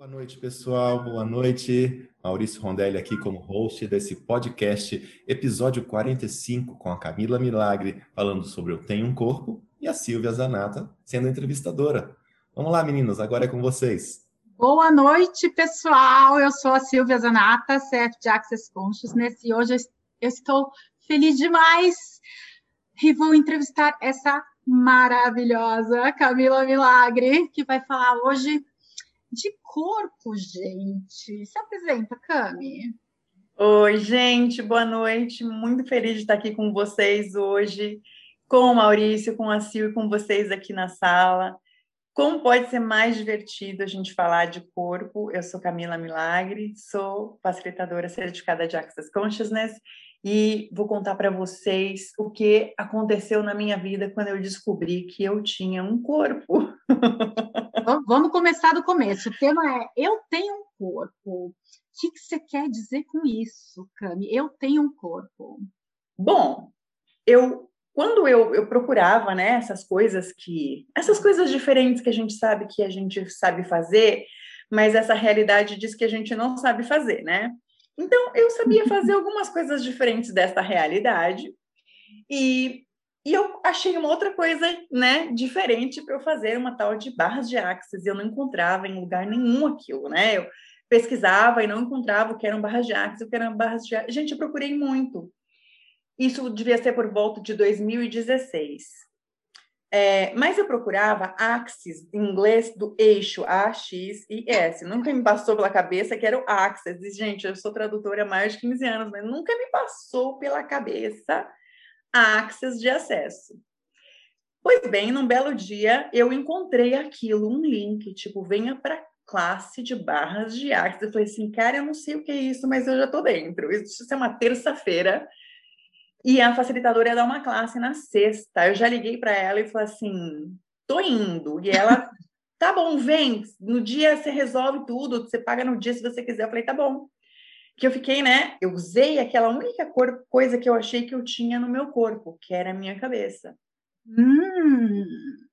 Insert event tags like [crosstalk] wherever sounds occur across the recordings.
Boa noite, pessoal. Boa noite. Maurício Rondelli aqui como host desse podcast, episódio 45, com a Camila Milagre falando sobre Eu Tenho um Corpo e a Silvia Zanata sendo entrevistadora. Vamos lá, meninas, agora é com vocês. Boa noite, pessoal. Eu sou a Silvia Zanata, CF de Access Consciousness, e hoje eu estou feliz demais e vou entrevistar essa maravilhosa Camila Milagre, que vai falar hoje de corpo, gente. Se apresenta, Cami. Oi, gente, boa noite. Muito feliz de estar aqui com vocês hoje, com o Maurício, com a Sil e com vocês aqui na sala. Como pode ser mais divertido a gente falar de corpo? Eu sou Camila Milagre, sou facilitadora certificada de Access Consciousness e vou contar para vocês o que aconteceu na minha vida quando eu descobri que eu tinha um corpo. [laughs] Vamos começar do começo. O tema é Eu tenho um corpo. O que, que você quer dizer com isso, Cami? Eu tenho um corpo. Bom, eu quando eu, eu procurava né, essas coisas que. essas coisas diferentes que a gente sabe que a gente sabe fazer, mas essa realidade diz que a gente não sabe fazer, né? Então, eu sabia fazer algumas coisas diferentes dessa realidade e, e eu achei uma outra coisa, né, diferente para eu fazer uma tal de barras de axis. Eu não encontrava em lugar nenhum aquilo, né? Eu pesquisava e não encontrava o que eram barras de axis, o que eram barras de. Gente, eu procurei muito. Isso devia ser por volta de 2016. É, mas eu procurava axis em inglês do eixo A, X e S. Nunca me passou pela cabeça que era o axis. E, gente, eu sou tradutora há mais de 15 anos, mas nunca me passou pela cabeça axis de acesso. Pois bem, num belo dia eu encontrei aquilo, um link, tipo, venha para classe de barras de axis. Eu falei assim, cara, eu não sei o que é isso, mas eu já tô dentro. Isso é uma terça-feira e a facilitadora ia dar uma classe na sexta. Eu já liguei para ela e falei assim: tô indo. E ela, tá bom, vem. No dia você resolve tudo, você paga no dia se você quiser. Eu falei: tá bom. Que eu fiquei, né? Eu usei aquela única cor, coisa que eu achei que eu tinha no meu corpo, que era a minha cabeça. Hum.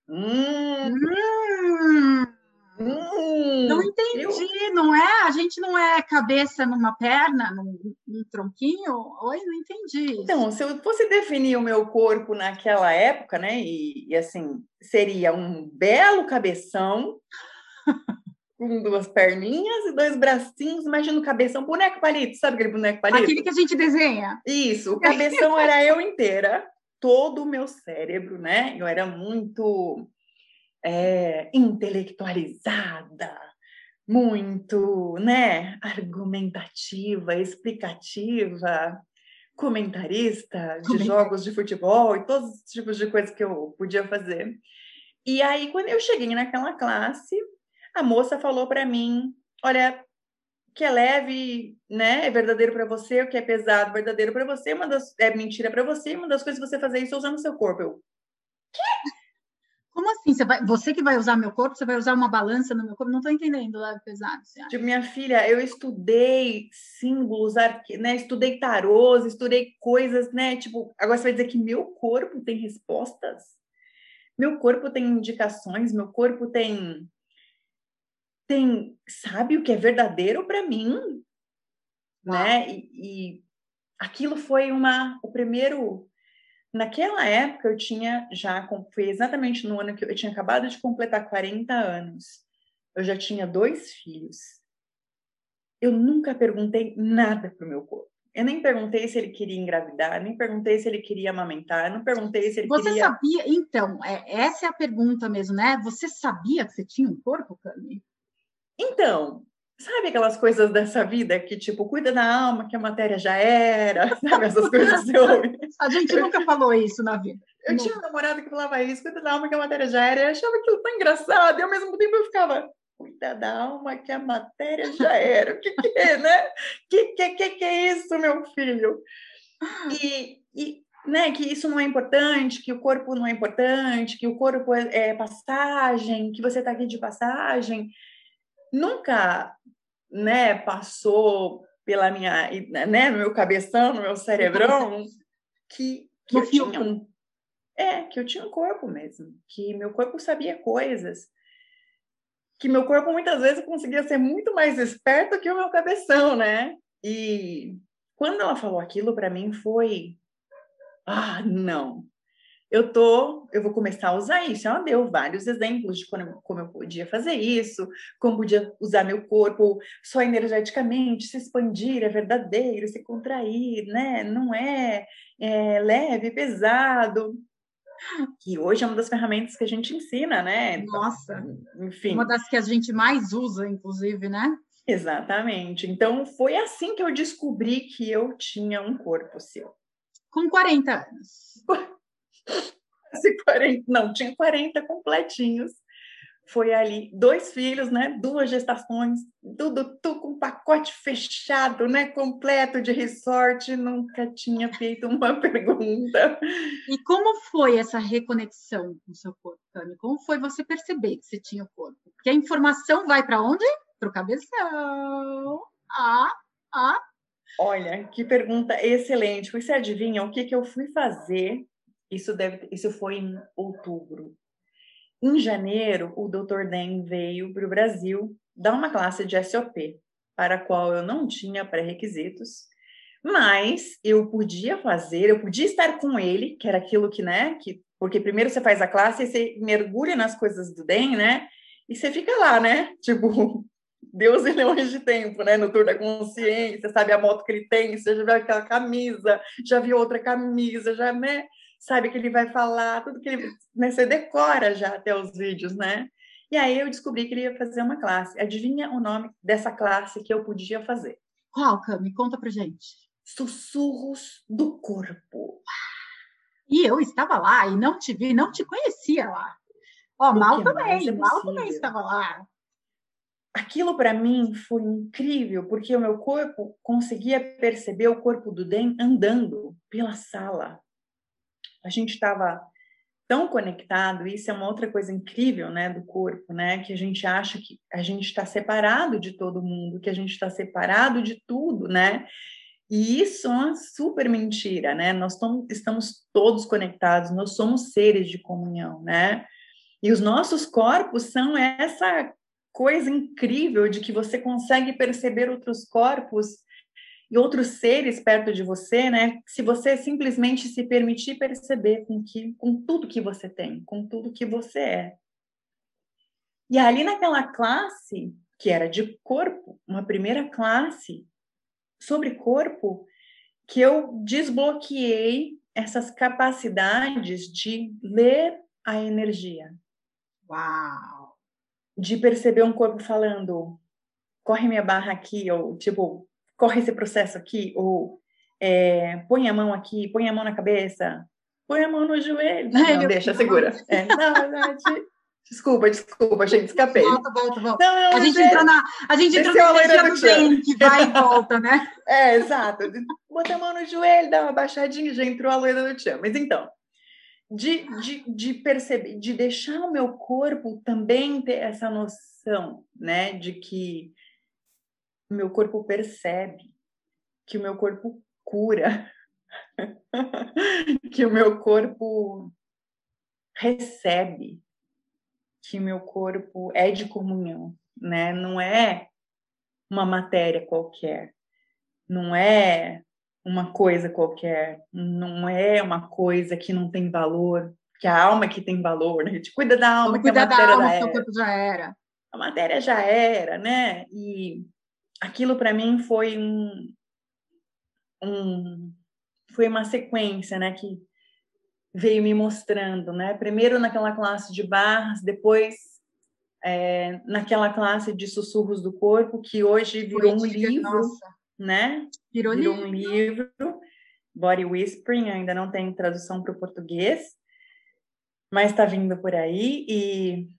Hum. hum. Hum, não entendi, eu... não é? A gente não é cabeça numa perna, num, num, tronquinho? Oi, não entendi. Então, se eu fosse definir o meu corpo naquela época, né? E, e assim, seria um belo cabeção, [laughs] com duas perninhas e dois bracinhos. Imagina o cabeção, boneco palito, sabe aquele boneco palito? Aquele que a gente desenha. Isso, o cabeção era eu inteira, todo o meu cérebro, né? Eu era muito é, intelectualizada, muito né, argumentativa, explicativa, comentarista de jogos de futebol e todos os tipos de coisas que eu podia fazer. E aí, quando eu cheguei naquela classe, a moça falou para mim: Olha, o que é leve, né, é verdadeiro para você, o que é pesado, verdadeiro para você, uma das, é mentira para você, uma das coisas que você fazer isso é usando o seu corpo. Eu, quê? Como assim? Você, vai, você que vai usar meu corpo, você vai usar uma balança no meu corpo? Não estou entendendo, leve pesado. Tipo, minha filha, eu estudei símbolos, né? Estudei tarôs, estudei coisas, né? Tipo, agora você vai dizer que meu corpo tem respostas? Meu corpo tem indicações, meu corpo tem tem, sabe o que é verdadeiro para mim, né? E, e aquilo foi uma o primeiro Naquela época, eu tinha já, foi exatamente no ano que eu, eu tinha acabado de completar 40 anos. Eu já tinha dois filhos. Eu nunca perguntei nada pro meu corpo. Eu nem perguntei se ele queria engravidar, nem perguntei se ele queria amamentar, não perguntei se ele você queria. Você sabia? Então, é, essa é a pergunta mesmo, né? Você sabia que você tinha um corpo, Cami? Então, Sabe aquelas coisas dessa vida que, tipo, cuida da alma, que a matéria já era, [laughs] sabe? Essas coisas que A gente nunca falou isso na vida. Eu Não. tinha um namorado que falava isso, cuida da alma, que a matéria já era, e eu achava aquilo tão engraçado, e ao mesmo tempo eu ficava, cuida da alma, que a matéria já era. O que, que é, né? Que, que, que, que é isso, meu filho? E, e né, que isso não é importante, que o corpo não é importante, que o corpo é, é passagem, que você está aqui de passagem nunca né, passou pela minha, né, no meu cabeção, no meu cerebrão, que, que eu tinha um, é, que eu tinha um corpo mesmo, que meu corpo sabia coisas. que meu corpo muitas vezes conseguia ser muito mais esperto que o meu cabeção, né? E quando ela falou aquilo para mim foi ah, não. Eu tô, eu vou começar a usar isso. Ela deu vários exemplos de como, como eu podia fazer isso, como podia usar meu corpo só energeticamente, se expandir, é verdadeiro, se contrair, né? Não é, é leve, pesado que hoje é uma das ferramentas que a gente ensina, né? Nossa, enfim. Uma das que a gente mais usa, inclusive, né? Exatamente. Então, foi assim que eu descobri que eu tinha um corpo seu. Com 40 anos. [laughs] 40, não, tinha 40 completinhos foi ali dois filhos, né? Duas gestações, tudo, tudo com pacote fechado, né? Completo de resort, nunca tinha feito uma [laughs] pergunta. E como foi essa reconexão com o seu corpo, Tami? Como foi você perceber que você tinha o corpo? Porque a informação vai para onde? Para o cabeção. Ah, ah. Olha, que pergunta excelente. Você adivinha o que, que eu fui fazer? Isso, deve, isso foi em outubro em janeiro, o Dr. Den veio para o Brasil dar uma classe de SOP, para a qual eu não tinha pré-requisitos, mas eu podia fazer, eu podia estar com ele, que era aquilo que, né, que, porque primeiro você faz a classe e você mergulha nas coisas do Den, né, e você fica lá, né, [laughs] tipo, Deus e leões de tempo, né, no tour da consciência, sabe a moto que ele tem, você já viu aquela camisa, já viu outra camisa, já, né, sabe que ele vai falar, tudo que ele. Né, você decora já até os vídeos, né? E aí eu descobri que ele ia fazer uma classe. Adivinha o nome dessa classe que eu podia fazer? Qual, Cami? Conta pra gente. Sussurros do Corpo. E eu estava lá e não te vi, não te conhecia lá. Ó, mal também, é mal também estava lá. Aquilo para mim foi incrível, porque o meu corpo conseguia perceber o corpo do Den andando pela sala a gente estava tão conectado, isso é uma outra coisa incrível, né, do corpo, né, que a gente acha que a gente está separado de todo mundo, que a gente está separado de tudo, né, e isso é uma super mentira, né, nós estamos todos conectados, nós somos seres de comunhão, né, e os nossos corpos são essa coisa incrível de que você consegue perceber outros corpos e outros seres perto de você, né? Se você simplesmente se permitir perceber com que com tudo que você tem, com tudo que você é. E ali naquela classe que era de corpo, uma primeira classe sobre corpo, que eu desbloqueei essas capacidades de ler a energia. Uau! De perceber um corpo falando, corre minha barra aqui, ou tipo, corre esse processo aqui, ou é, põe a mão aqui, põe a mão na cabeça, põe a mão no joelho. Não, não deixa, segura. É, não, não, Desculpa, desculpa, gente, escapei. Volta, volta, volta. Não, não, a gente entrou na, a gente entrou na energia do bem, que vai e volta, né? [laughs] É, exato. Bota a mão no joelho, dá uma baixadinha, já entrou a loira do tchan. Mas então, de, de, de perceber, de deixar o meu corpo também ter essa noção, né, de que o meu corpo percebe, que o meu corpo cura, [laughs] que o meu corpo recebe, que o meu corpo é de comunhão, né? Não é uma matéria qualquer, não é uma coisa qualquer, não é uma coisa que não tem valor, que a alma que tem valor, né? A gente cuida da alma, que a matéria da alma, já era. corpo já era. A matéria já era, né? E aquilo para mim foi um, um, foi uma sequência, né, que veio me mostrando, né, primeiro naquela classe de barras, depois é, naquela classe de sussurros do corpo, que hoje virou um livro, nossa. né, virou, virou livro. um livro, Body Whispering, ainda não tem tradução para o português, mas está vindo por aí e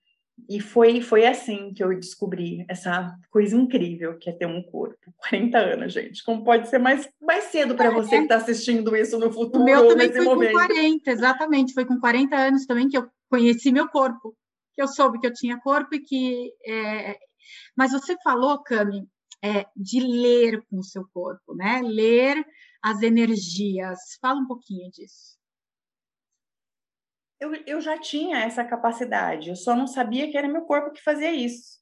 e foi, foi assim que eu descobri essa coisa incrível que é ter um corpo. 40 anos, gente. Como pode ser mais, mais cedo para você que está assistindo isso no futuro? O meu também foi momento. com 40, exatamente. Foi com 40 anos também que eu conheci meu corpo. Que eu soube que eu tinha corpo e que. É... Mas você falou, Cami, é, de ler com o seu corpo, né? Ler as energias. Fala um pouquinho disso eu, eu já tinha essa capacidade, eu só não sabia que era meu corpo que fazia isso.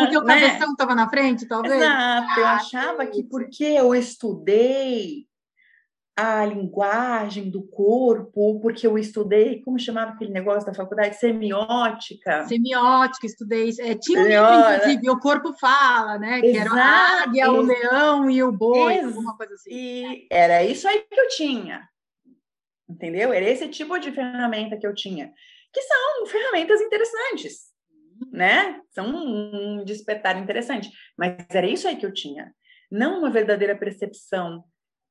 Porque o né? cabeção estava na frente, talvez? Exato, eu ah, achava que porque eu estudei a linguagem do corpo, porque eu estudei, como chamava aquele negócio da faculdade? Semiótica. Semiótica, estudei. É, tinha um livro, inclusive, O Corpo Fala, né? Que Exato. era a águia, o leão e o boi, Ex alguma coisa assim. E era isso aí que eu tinha. Entendeu? Era esse tipo de ferramenta que eu tinha. Que são ferramentas interessantes, né? São um despertar interessante. Mas era isso aí que eu tinha. Não uma verdadeira percepção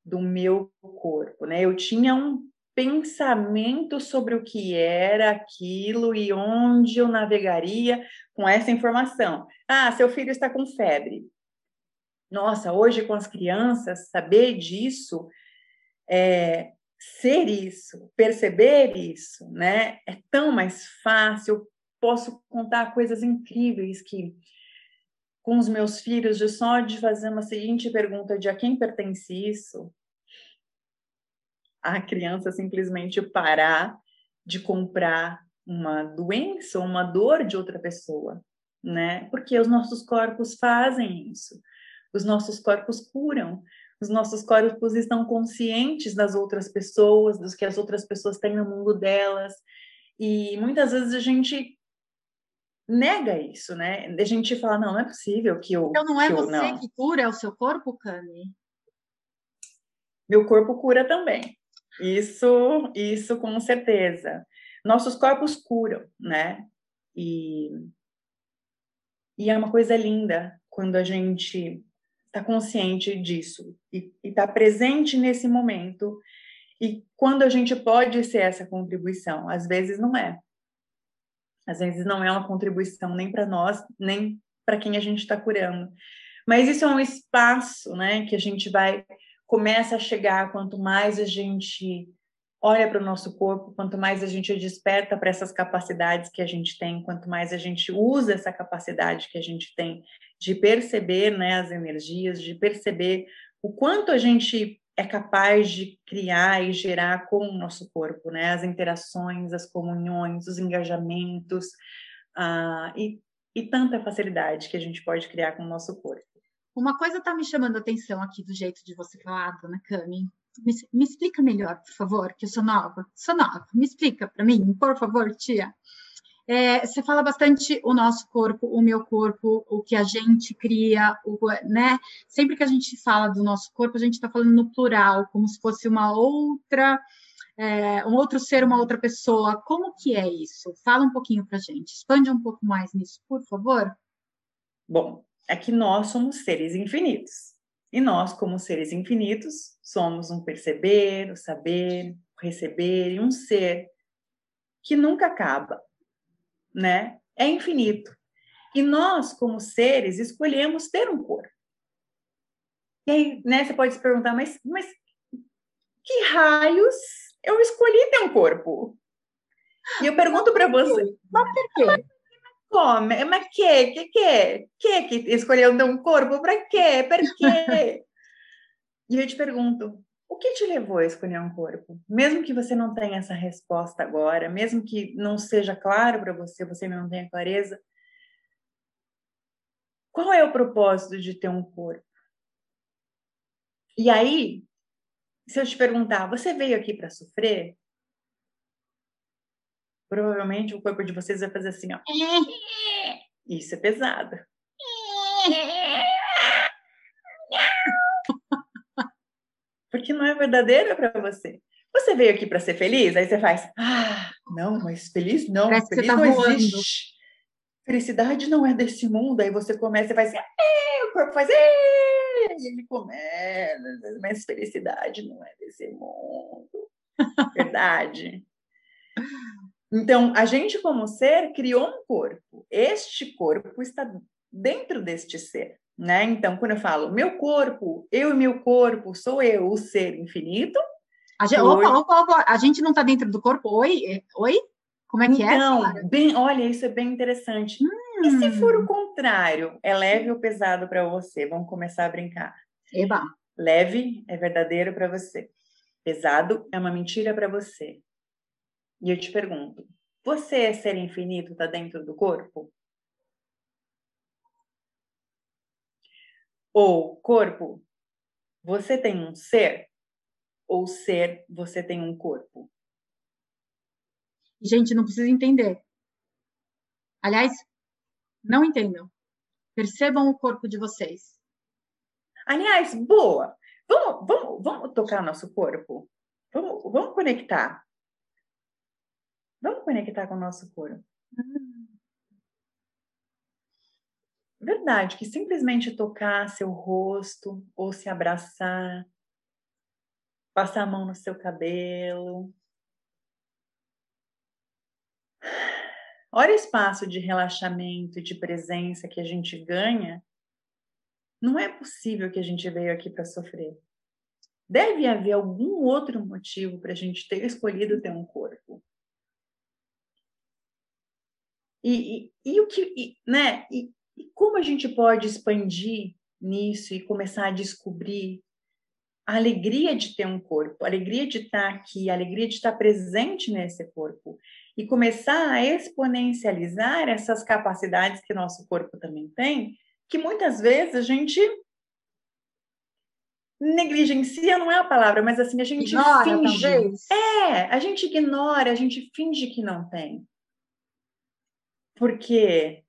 do meu corpo, né? Eu tinha um pensamento sobre o que era aquilo e onde eu navegaria com essa informação. Ah, seu filho está com febre. Nossa, hoje com as crianças, saber disso, é, ser isso, perceber isso, né? É tão mais fácil. Posso contar coisas incríveis que com os meus filhos de só de fazer uma seguinte pergunta de a quem pertence isso, a criança simplesmente parar de comprar uma doença ou uma dor de outra pessoa, né? Porque os nossos corpos fazem isso. Os nossos corpos curam. Os nossos corpos estão conscientes das outras pessoas, dos que as outras pessoas têm no mundo delas. E muitas vezes a gente nega isso, né? A gente fala, não, não é possível que eu. Então não é que você não. que cura, é o seu corpo, Cami? Meu corpo cura também. Isso, isso com certeza. Nossos corpos curam, né? E, e é uma coisa linda quando a gente está consciente disso e está presente nesse momento. E quando a gente pode ser essa contribuição, às vezes não é. Às vezes não é uma contribuição nem para nós, nem para quem a gente está curando. Mas isso é um espaço, né, que a gente vai começa a chegar quanto mais a gente olha para o nosso corpo, quanto mais a gente desperta para essas capacidades que a gente tem, quanto mais a gente usa essa capacidade que a gente tem de perceber né, as energias, de perceber o quanto a gente é capaz de criar e gerar com o nosso corpo, né? As interações, as comunhões, os engajamentos uh, e, e tanta facilidade que a gente pode criar com o nosso corpo. Uma coisa está me chamando a atenção aqui do jeito de você falar, dona Cami. Me, me explica melhor, por favor, que eu sou nova. Sou nova. Me explica para mim, por favor, tia. É, você fala bastante o nosso corpo, o meu corpo, o que a gente cria, o, né? Sempre que a gente fala do nosso corpo, a gente está falando no plural, como se fosse uma outra, é, um outro ser, uma outra pessoa. Como que é isso? Fala um pouquinho para gente. Expande um pouco mais nisso, por favor. Bom, é que nós somos seres infinitos. E nós, como seres infinitos, somos um perceber, o saber, o receber e um ser que nunca acaba, né? É infinito. E nós, como seres, escolhemos ter um corpo. E aí, né, você pode se perguntar, mas, mas que raios eu escolhi ter um corpo? E eu pergunto para você. Mas por quê? Come? Mas que? Que que? Que que escolheu um corpo? Para quê? [laughs] E eu te pergunto, o que te levou a escolher um corpo? Mesmo que você não tenha essa resposta agora, mesmo que não seja claro para você, você não tenha clareza, qual é o propósito de ter um corpo? E aí, se eu te perguntar, você veio aqui para sofrer? Provavelmente o corpo de vocês vai fazer assim, ó. [laughs] Isso é pesado. Porque não é verdadeiro para você. Você veio aqui para ser feliz, aí você faz, ah, não, mas feliz não, Parece feliz tá não voando. existe. Felicidade não é desse mundo. Aí você começa e faz assim, o corpo faz, e ele começa, mas felicidade não é desse mundo. Verdade. Então, a gente, como ser, criou um corpo. Este corpo está dentro deste ser. Né? Então, quando eu falo meu corpo, eu e meu corpo, sou eu, o ser infinito. A gente, opa, opa, opa, a gente não está dentro do corpo? Oi? É, oi? Como é que é? Não, bem, olha, isso é bem interessante. Hum. E se for o contrário, é leve ou pesado para você? Vamos começar a brincar. Eba. Leve é verdadeiro para você. Pesado é uma mentira para você. E eu te pergunto: você é ser infinito está dentro do corpo? Ou corpo, você tem um ser? Ou ser, você tem um corpo? Gente, não precisa entender. Aliás, não entendam. Percebam o corpo de vocês. Aliás, boa. Vamos, vamos, vamos tocar nosso corpo? Vamos, vamos conectar. Vamos conectar com o nosso corpo. Hum. Verdade, que simplesmente tocar seu rosto ou se abraçar, passar a mão no seu cabelo. Olha o espaço de relaxamento e de presença que a gente ganha. Não é possível que a gente veio aqui para sofrer. Deve haver algum outro motivo para a gente ter escolhido ter um corpo. E, e, e o que, e, né? E, e como a gente pode expandir nisso e começar a descobrir a alegria de ter um corpo, a alegria de estar aqui, a alegria de estar presente nesse corpo e começar a exponencializar essas capacidades que nosso corpo também tem, que muitas vezes a gente negligencia não é a palavra, mas assim a gente ignora, finge. Talvez. É, a gente ignora, a gente finge que não tem. Porque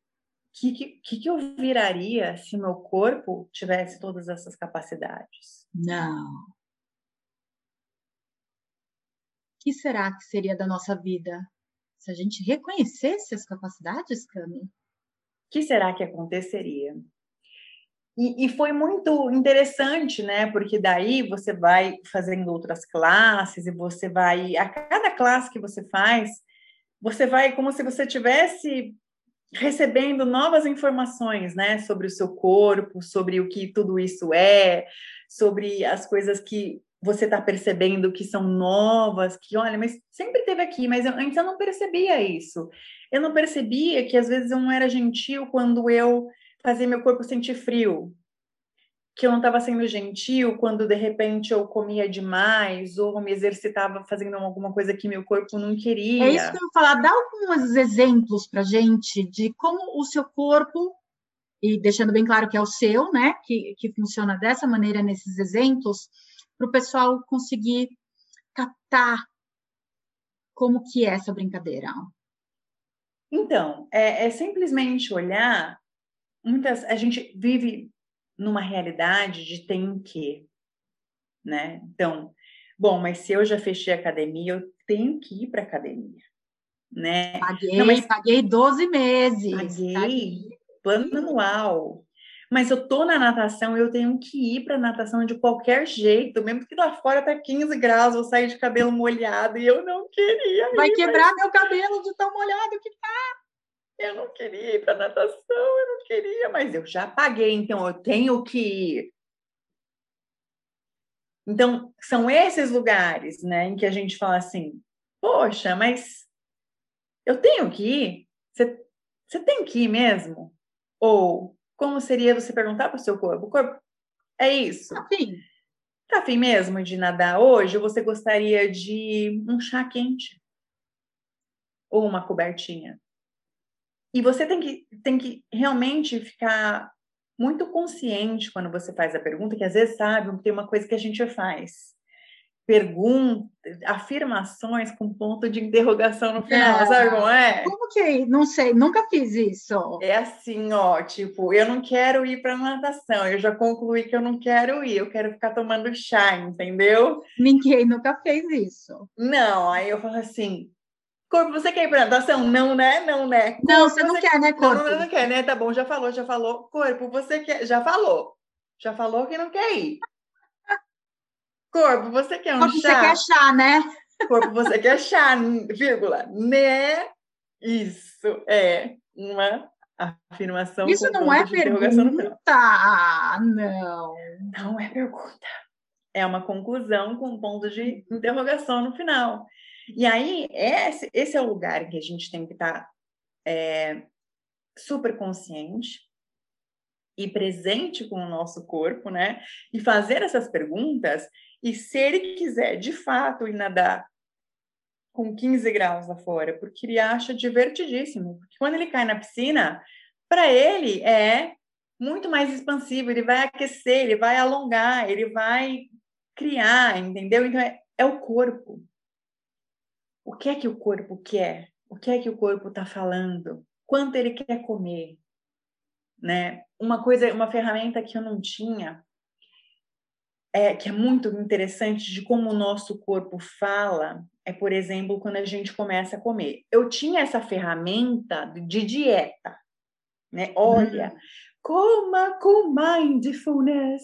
que, que, que eu viraria se meu corpo tivesse todas essas capacidades? Não. O que será que seria da nossa vida se a gente reconhecesse as capacidades, Cami? O que será que aconteceria? E, e, foi muito interessante, né? Porque daí você vai fazendo outras classes e você vai, a cada classe que você faz, você vai como se você tivesse recebendo novas informações, né, sobre o seu corpo, sobre o que tudo isso é, sobre as coisas que você está percebendo que são novas, que olha, mas sempre teve aqui, mas eu, antes eu não percebia isso. Eu não percebia que às vezes eu não era gentil quando eu fazia meu corpo sentir frio, que eu não estava sendo gentil quando de repente eu comia demais ou me exercitava fazendo alguma coisa que meu corpo não queria. É isso que eu vou falar. Dá alguns exemplos para gente de como o seu corpo, e deixando bem claro que é o seu, né, que, que funciona dessa maneira nesses exemplos, para o pessoal conseguir captar como que é essa brincadeira. Então, é, é simplesmente olhar. Muitas, a gente vive numa realidade de tem que, né? Então, bom, mas se eu já fechei a academia, eu tenho que ir para academia, né? Paguei, Não, mas paguei 12 meses. Paguei plano anual. Mas eu tô na natação, eu tenho que ir para natação de qualquer jeito, mesmo que lá fora tá 15 graus, eu saio de cabelo molhado e eu não queria. Vai ir, quebrar mas... meu cabelo de tão molhado que tá. Eu não queria ir para natação, eu não queria, mas eu já paguei, então eu tenho que ir. Então, são esses lugares, né, em que a gente fala assim: poxa, mas eu tenho que ir? Você, você tem que ir mesmo? Ou como seria você perguntar para o seu corpo? O corpo, é isso? Tá afim. Tá afim mesmo de nadar hoje? Ou você gostaria de um chá quente? Ou uma cobertinha? E você tem que, tem que realmente ficar muito consciente quando você faz a pergunta, que às vezes, sabe, tem uma coisa que a gente faz. Perguntas, afirmações com ponto de interrogação no final, é. sabe como é? Como que? Não sei, nunca fiz isso. É assim, ó, tipo, eu não quero ir para natação, eu já concluí que eu não quero ir, eu quero ficar tomando chá, entendeu? Ninguém nunca fez isso. Não, aí eu falo assim, Corpo, você quer ir para natação? Não, né? Não, né? Corpo, não, você não quer, né, corpo? Não, não, não quer, né? Tá bom, já falou, já falou. Corpo, você quer... Já falou. Já falou que não quer ir. Corpo, você quer um corpo, chá? Você quer chá, né? Corpo, você quer chá, vírgula, né? Isso é uma afirmação. Isso não é pergunta. Não. Não é pergunta. É uma conclusão com ponto de interrogação no final. E aí, esse, esse é o lugar que a gente tem que estar tá, é, super consciente e presente com o nosso corpo, né? E fazer essas perguntas. E se ele quiser, de fato, ir nadar com 15 graus lá fora, porque ele acha divertidíssimo. Porque quando ele cai na piscina, para ele é muito mais expansivo, ele vai aquecer, ele vai alongar, ele vai criar, entendeu? Então é, é o corpo. O que é que o corpo quer? O que é que o corpo está falando? Quanto ele quer comer? Né? Uma coisa, uma ferramenta que eu não tinha, é, que é muito interessante de como o nosso corpo fala, é, por exemplo, quando a gente começa a comer. Eu tinha essa ferramenta de dieta, né? Olha, hum. coma com mindfulness,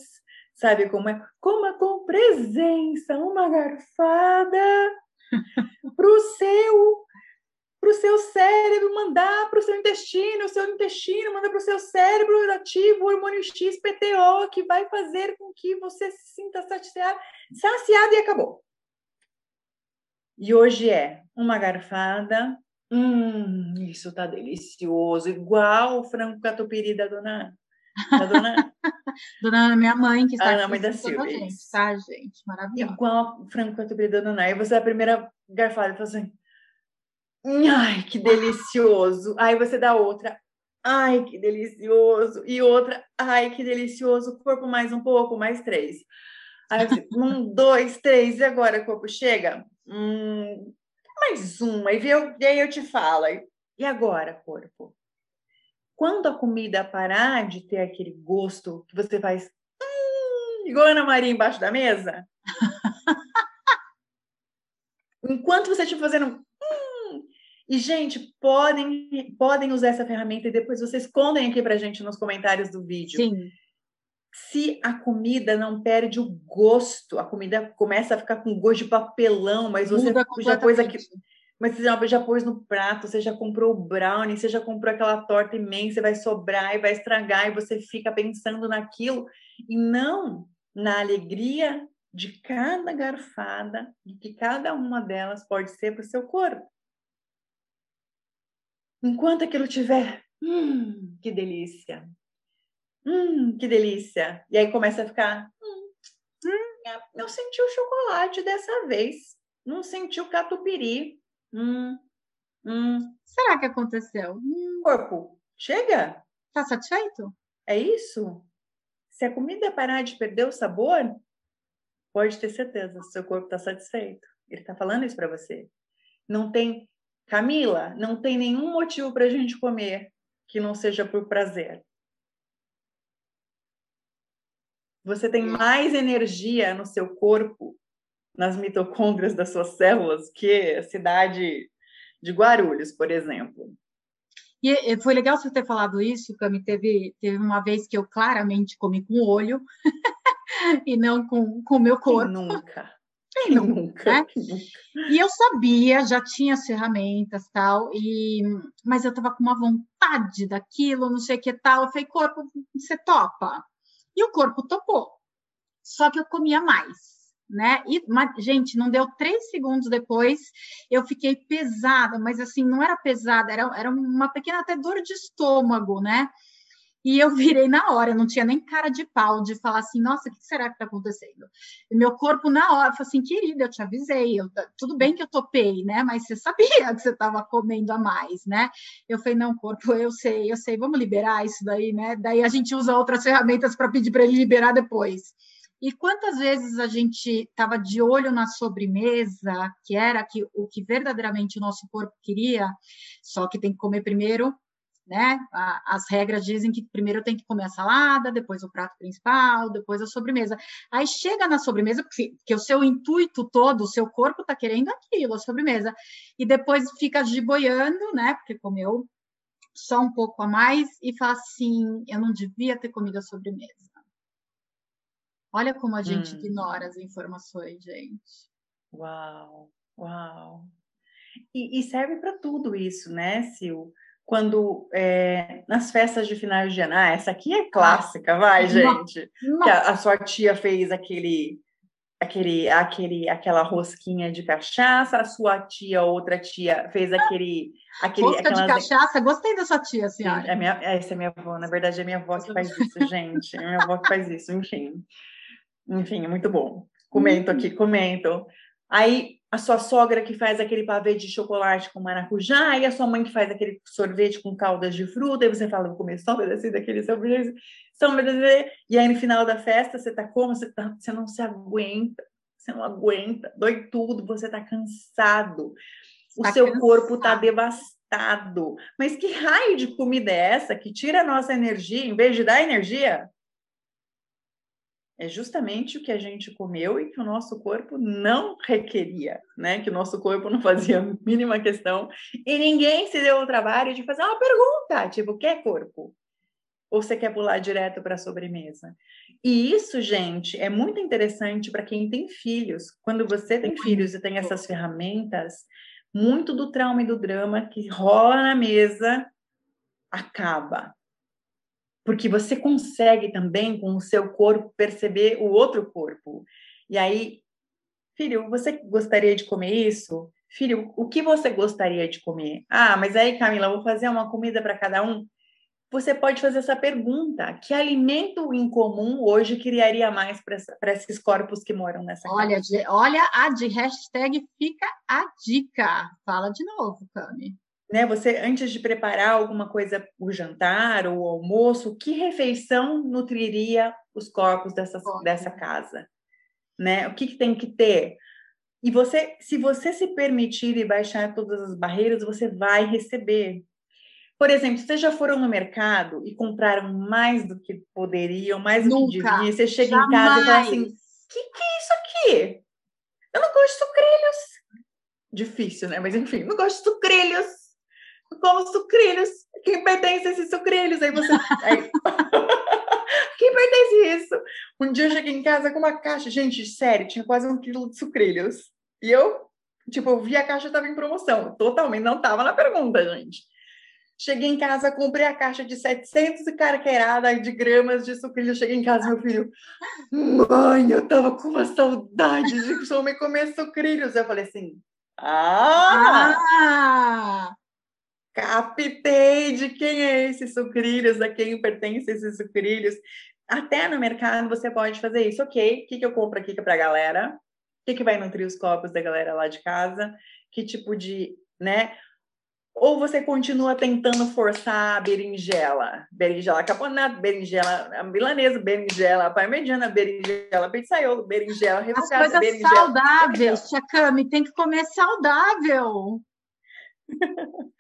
sabe como é? Coma com presença, uma garfada [laughs] para o seu para o seu cérebro mandar para o seu intestino, o seu intestino manda para o seu cérebro ativo o hormônio XPTO, que vai fazer com que você se sinta saciado, saciado e acabou. E hoje é uma garfada, hum, isso tá delicioso, igual o frango catupiry da dona da dona [laughs] Dona minha mãe, que está a aqui mãe da Silvia. Gente, tá, gente? Maravilhoso. Igual o frango catupiry da dona. Aí você é a primeira garfada e fala assim, Ai, que delicioso. Aí você dá outra. Ai, que delicioso. E outra. Ai, que delicioso. Corpo mais um pouco, mais três. Aí você, [laughs] um, dois, três. E agora, corpo chega? Hum, mais uma. E, eu, e aí eu te falo. E agora, corpo? Quando a comida parar de ter aquele gosto que você faz. Hum, igual a Ana Maria embaixo da mesa. [laughs] Enquanto você estiver fazendo e, gente, podem, podem usar essa ferramenta e depois vocês contem aqui para gente nos comentários do vídeo. Sim. Se a comida não perde o gosto, a comida começa a ficar com gosto de papelão, mas você já pôs aqui. Mas você já, pôs no prato, você já comprou o brownie, você já comprou aquela torta imensa, vai sobrar e vai estragar, e você fica pensando naquilo, e não na alegria de cada garfada e que cada uma delas pode ser para o seu corpo. Enquanto aquilo tiver, hum, que delícia, hum, que delícia. E aí começa a ficar, hum, hum, não senti o chocolate dessa vez, não senti o catupiry. Hum, hum. Será que aconteceu? Hum. Corpo, chega? Tá satisfeito? É isso? Se a comida parar de perder o sabor, pode ter certeza, seu corpo está satisfeito. Ele está falando isso para você. Não tem Camila, não tem nenhum motivo para a gente comer que não seja por prazer. Você tem mais energia no seu corpo, nas mitocôndrias das suas células, que a cidade de Guarulhos, por exemplo. E foi legal você ter falado isso, Cami. Teve, teve uma vez que eu claramente comi com o olho [laughs] e não com o meu corpo. nunca? Quem nunca? Né? E eu sabia, já tinha as ferramentas tal, e mas eu tava com uma vontade daquilo, não sei o que tal. Eu falei, corpo, você topa? E o corpo topou. Só que eu comia mais né? E, mas, gente, não deu três segundos depois, eu fiquei pesada, mas assim, não era pesada, era, era uma pequena até dor de estômago, né? E eu virei na hora, não tinha nem cara de pau de falar assim, nossa, o que será que está acontecendo? E meu corpo na hora falou assim, querida, eu te avisei, eu, tudo bem que eu topei, né? Mas você sabia que você estava comendo a mais, né? Eu falei, não, corpo, eu sei, eu sei, vamos liberar isso daí, né? Daí a gente usa outras ferramentas para pedir para ele liberar depois. E quantas vezes a gente estava de olho na sobremesa, que era que, o que verdadeiramente o nosso corpo queria, só que tem que comer primeiro né? As regras dizem que primeiro tem que comer a salada, depois o prato principal, depois a sobremesa. Aí chega na sobremesa, porque, porque o seu intuito todo, o seu corpo está querendo aquilo, a sobremesa, e depois fica giboiando, né? Porque comeu só um pouco a mais e fala assim: eu não devia ter comido a sobremesa. Olha como a gente hum. ignora as informações, gente. Uau, uau. E, e serve para tudo isso, né, Sil? quando é, nas festas de final de ano, ah, essa aqui é clássica, vai, gente. Que a, a, sua tia fez aquele, aquele, aquele, aquela rosquinha de cachaça, a sua tia, outra tia, fez aquele, aquele Rosca aquelas... de cachaça. Gostei da sua tia, senhora. É minha, essa é minha avó, na verdade é minha avó que faz isso, gente. É minha avó que faz isso, enfim. Enfim, é muito bom. Comento aqui, comento. Aí a sua sogra que faz aquele pavê de chocolate com maracujá, e a sua mãe que faz aquele sorvete com caldas de fruta, e você fala, vou comer só um pedacinho daquele sorvete, só um pedacinho, e aí no final da festa você tá como? Você, tá, você não se aguenta, você não aguenta, dói tudo, você tá cansado, o tá seu cansado. corpo tá devastado. Mas que raio de comida é essa que tira a nossa energia, em vez de dar energia, é justamente o que a gente comeu e que o nosso corpo não requeria, né? Que o nosso corpo não fazia a mínima questão e ninguém se deu o trabalho de fazer uma pergunta, tipo, quer corpo? Ou você quer pular direto para a sobremesa? E isso, gente, é muito interessante para quem tem filhos. Quando você tem filhos e tem essas ferramentas, muito do trauma e do drama que rola na mesa acaba porque você consegue também, com o seu corpo, perceber o outro corpo. E aí, filho, você gostaria de comer isso? Filho, o que você gostaria de comer? Ah, mas aí, Camila, vou fazer uma comida para cada um. Você pode fazer essa pergunta: que alimento em comum hoje criaria mais para esses corpos que moram nessa olha, casa? De, olha a de hashtag fica a dica. Fala de novo, Cami né? Você antes de preparar alguma coisa o jantar ou o almoço, que refeição nutriria os corpos dessa, dessa casa, né? O que, que tem que ter? E você, se você se permitir e baixar todas as barreiras, você vai receber. Por exemplo, vocês já foram no mercado e compraram mais do que poderiam, mais do Nunca, que deviam, você chega jamais. em casa e fala assim: o que, que é isso aqui? Eu não gosto de sucrilhos. Difícil, né? Mas enfim, não gosto de sucrilhos como sucrilhos. Quem pertence a esses sucrilhos? Aí você. Aí... [laughs] Quem pertence a isso? Um dia eu cheguei em casa com uma caixa, gente, sério, tinha quase um quilo de sucrilhos. E eu, tipo, eu vi a caixa estava em promoção. Totalmente, não estava na pergunta, gente. Cheguei em casa, comprei a caixa de 700 e carqueirada de gramas de sucrilhos. Cheguei em casa, meu filho, mãe, eu tava com uma saudade de me comer sucrilhos. Eu falei assim, ah! ah! Captei de quem é esses sucrilhos, a quem pertence esses sucrilhos. Até no mercado você pode fazer isso. Ok, o que, que eu compro aqui para a galera? O que, que vai nutrir os copos da galera lá de casa? Que tipo de, né? Ou você continua tentando forçar a berinjela, berinjela caponata, berinjela milanesa, berinjela parmegiana, berinjela pizzaiolo, berinjela refogada, As coisas berinjela... saudáveis, Tia Cami, tem que comer saudável. [laughs]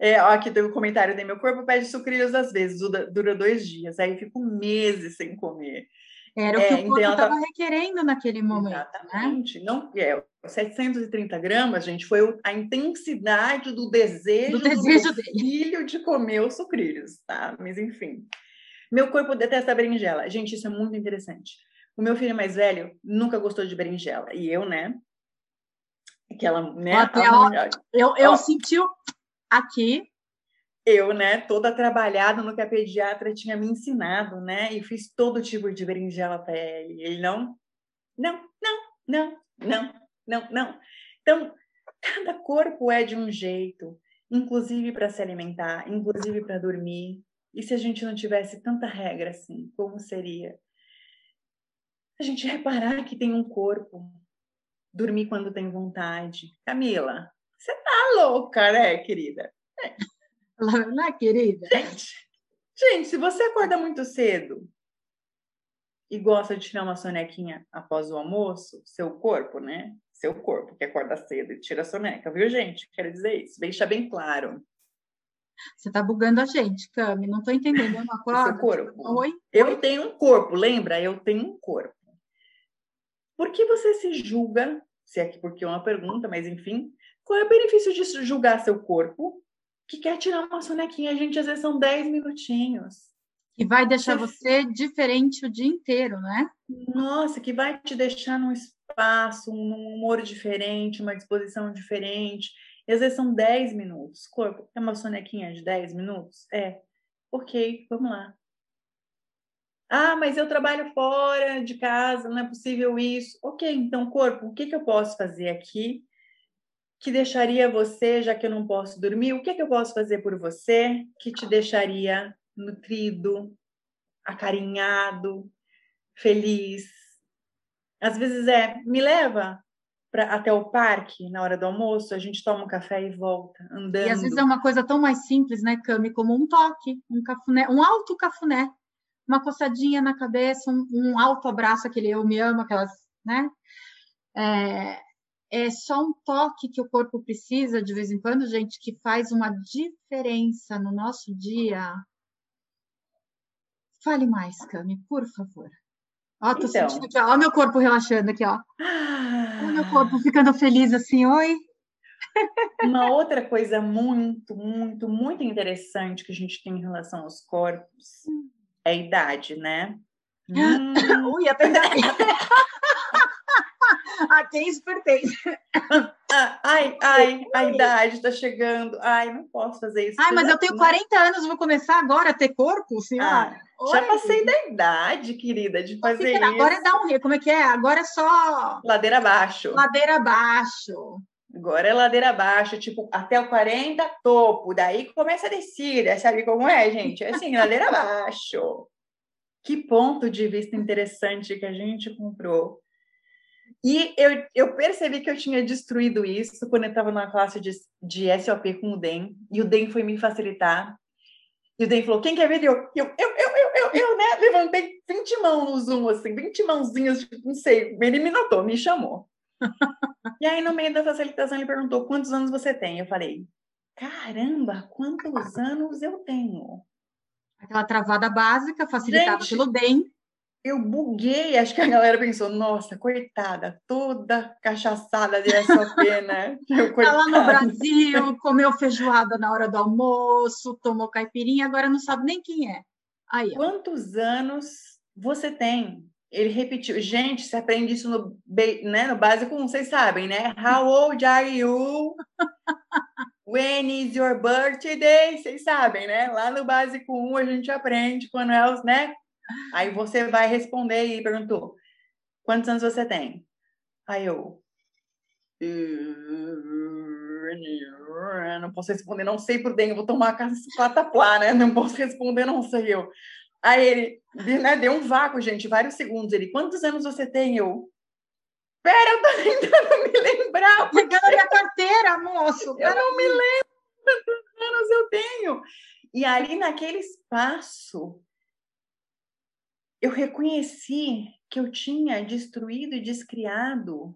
É, aqui tem um comentário de meu corpo pede sucrilhos às vezes, dura, dois dias, aí fico meses sem comer. Era o que é, o corpo estava tá... requerendo naquele momento. Né? Exatamente. Né? Não, é, 730 gramas, gente, foi a intensidade do desejo do, desejo do filho de comer os sucrilhos, tá? Mas enfim. Meu corpo detesta berinjela. Gente, isso é muito interessante. O meu filho mais velho nunca gostou de berinjela. E eu, né? Aquela, né? Até, ó, eu, eu ó, senti aqui. Eu, né, toda trabalhada no que a pediatra tinha me ensinado, né, e fiz todo tipo de berinjela para ele. Ele não, não, não, não, não, não, não. Então, cada corpo é de um jeito, inclusive para se alimentar, inclusive para dormir. E se a gente não tivesse tanta regra assim, como seria? A gente reparar que tem um corpo, dormir quando tem vontade. Camila, você tá louca, né, querida? É. Não é, querida? Gente, gente, se você acorda muito cedo e gosta de tirar uma sonequinha após o almoço, seu corpo, né? Seu corpo que acorda cedo e tira a soneca, viu, gente? Quero dizer isso, deixa bem claro. Você tá bugando a gente, Cami, não tô entendendo. Eu não [laughs] Seu corpo. Oi? Eu tenho um corpo, lembra? Eu tenho um corpo. Por que você se julga? Se é que porque é uma pergunta, mas enfim, qual é o benefício de julgar seu corpo que quer tirar uma sonequinha? A gente, às vezes, são 10 minutinhos. E vai deixar você... diferente o dia inteiro, né? Nossa, que vai te deixar num espaço, num humor diferente, uma disposição diferente. E às vezes são 10 minutos. Corpo, é uma sonequinha de 10 minutos? É. Ok, vamos lá. Ah, mas eu trabalho fora de casa, não é possível isso. Ok, então, corpo, o que, que eu posso fazer aqui que deixaria você, já que eu não posso dormir, o que, é que eu posso fazer por você que te deixaria nutrido, acarinhado, feliz? Às vezes é, me leva pra, até o parque na hora do almoço, a gente toma um café e volta, andando. E às vezes é uma coisa tão mais simples, né, Cami, como um toque, um cafuné, um alto cafuné, uma coçadinha na cabeça, um, um alto abraço, aquele eu me amo, aquelas, né? É, é só um toque que o corpo precisa de vez em quando, gente, que faz uma diferença no nosso dia. Fale mais, Cami, por favor. Ó, tô Então. sentindo aqui, ó, meu corpo relaxando aqui, ó. Ah, Ó meu corpo ficando feliz assim, oi. Uma outra coisa muito, muito, muito interessante que a gente tem em relação aos corpos é a idade, né? Hum, [laughs] Ui, até [laughs] [laughs] A quem isso pertence? [laughs] ah, ai, ai, a idade tá chegando. Ai, não posso fazer isso. Ai, mas eu tenho 40 anos, vou começar agora a ter corpo, senhora? Ah, já Oi? passei da idade, querida, de fazer Fica- Agora é isso. downhill, como é que é? Agora é só Ladeira abaixo. ladeira abaixo. Agora é ladeira abaixo, tipo, até o 40, topo. Daí começa a descida, sabe como é, gente? É assim, ladeira [laughs] abaixo. Que ponto de vista interessante que a gente comprou. E eu, eu percebi que eu tinha destruído isso quando eu estava numa classe de, de SOP com o DEM, e o DEM foi me facilitar. E o DEM falou: quem quer ver? Eu, eu, eu, eu, eu, eu, eu, né? Levantei 20 mãos no Zoom, assim, 20 mãozinhas, tipo, não sei. Ele me notou, me chamou. E aí, no meio da facilitação, ele perguntou: quantos anos você tem? Eu falei: caramba, quantos anos eu tenho? Aquela travada básica, facilitada Gente, pelo DEM. Eu buguei, acho que a galera pensou: nossa, coitada, toda cachaçada de SOP, né? Eu, Tá lá no. Brasil, comeu feijoada na hora do almoço, tomou caipirinha, agora não sabe nem quem é. Aí, ó. Quantos anos você tem? Ele repetiu. Gente, você aprende isso no, né, no básico, vocês sabem, né? How old are you? When is your birthday? Vocês sabem, né? Lá no básico 1 a gente aprende quando é os, né? Aí você vai responder e perguntou: quantos anos você tem? Aí eu. "Uh, Não posso responder, não sei por dentro, vou tomar cataplá, né? Não posso responder, não sei eu. Aí ele né, deu um vácuo, gente, vários segundos. Ele, quantos anos você tem? Eu, pera, eu tô tentando [laughs] me lembrar. Pegando a minha carteira, moço. Eu não me lembro quantos anos eu tenho. E ali naquele espaço, eu reconheci que eu tinha destruído e descriado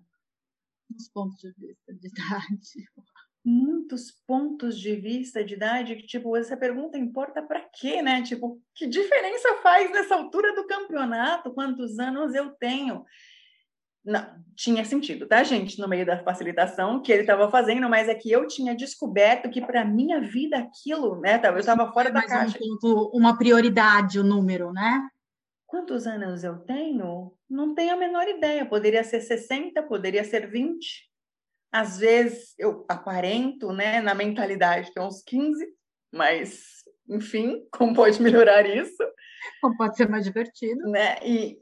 Os pontos de vista de [laughs] idade. muitos pontos de vista de idade que, tipo, essa pergunta importa para quê, né? Tipo, que diferença faz nessa altura do campeonato? Quantos anos eu tenho? Não, tinha sentido, tá, gente? No meio da facilitação que ele estava fazendo, mas é que eu tinha descoberto que para minha vida aquilo, né? Eu estava fora da Mais caixa. um ponto, uma prioridade, o número, né? Quantos anos eu tenho? Não tenho a menor ideia. Poderia ser 60, poderia ser 20. Às vezes eu aparento, né, na mentalidade que é uns 15, mas, enfim, [laughs] como pode melhorar isso, Como pode ser mais divertido. né? E,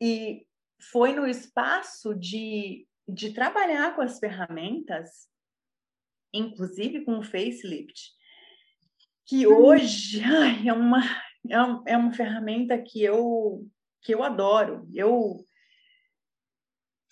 e foi no espaço de, de trabalhar com as ferramentas, inclusive com o facelift, que hoje [laughs] ai, é uma é, um- é uma ferramenta que eu que eu adoro. Eu